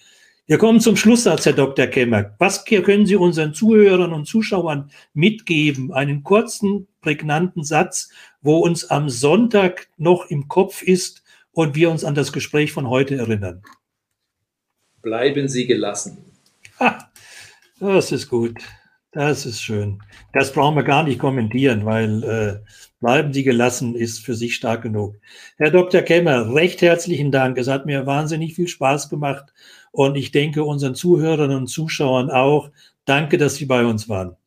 Wir kommen zum Schlusssatz, Herr Dr. Kemmer. Was können Sie unseren Zuhörern und Zuschauern mitgeben? Einen kurzen, prägnanten Satz, wo uns am Sonntag noch im Kopf ist, und wir uns an das Gespräch von heute erinnern. Bleiben Sie gelassen. Ha, das ist gut. Das ist schön. Das brauchen wir gar nicht kommentieren, weil äh, bleiben Sie gelassen ist für sich stark genug. Herr Dr. Kemmer, recht herzlichen Dank. Es hat mir wahnsinnig viel Spaß gemacht und ich denke unseren Zuhörern und Zuschauern auch. Danke, dass Sie bei uns waren.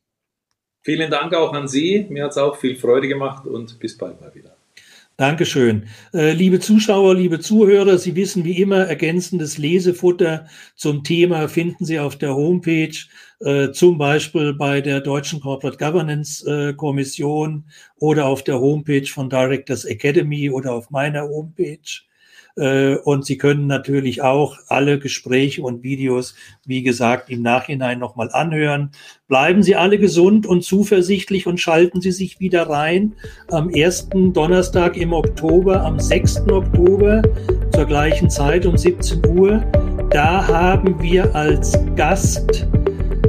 Vielen Dank auch an Sie. Mir hat es auch viel Freude gemacht und bis bald mal wieder. Dankeschön. Äh, liebe Zuschauer, liebe Zuhörer, Sie wissen wie immer, ergänzendes Lesefutter zum Thema finden Sie auf der Homepage, äh, zum Beispiel bei der Deutschen Corporate Governance äh, Kommission oder auf der Homepage von Directors Academy oder auf meiner Homepage. Äh, und Sie können natürlich auch alle Gespräche und Videos, wie gesagt, im Nachhinein nochmal anhören. Bleiben Sie alle gesund und zuversichtlich und schalten Sie sich wieder rein am ersten Donnerstag im Oktober, am 6. Oktober zur gleichen Zeit um 17 Uhr. Da haben wir als Gast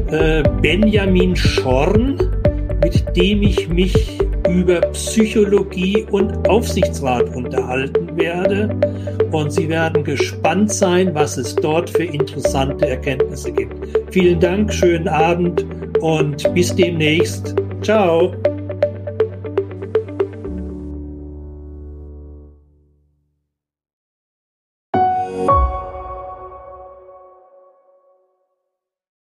äh, Benjamin Schorn, mit dem ich mich über Psychologie und Aufsichtsrat unterhalten werde. Und Sie werden gespannt sein, was es dort für interessante Erkenntnisse gibt. Vielen Dank, schönen Abend und bis demnächst. Ciao.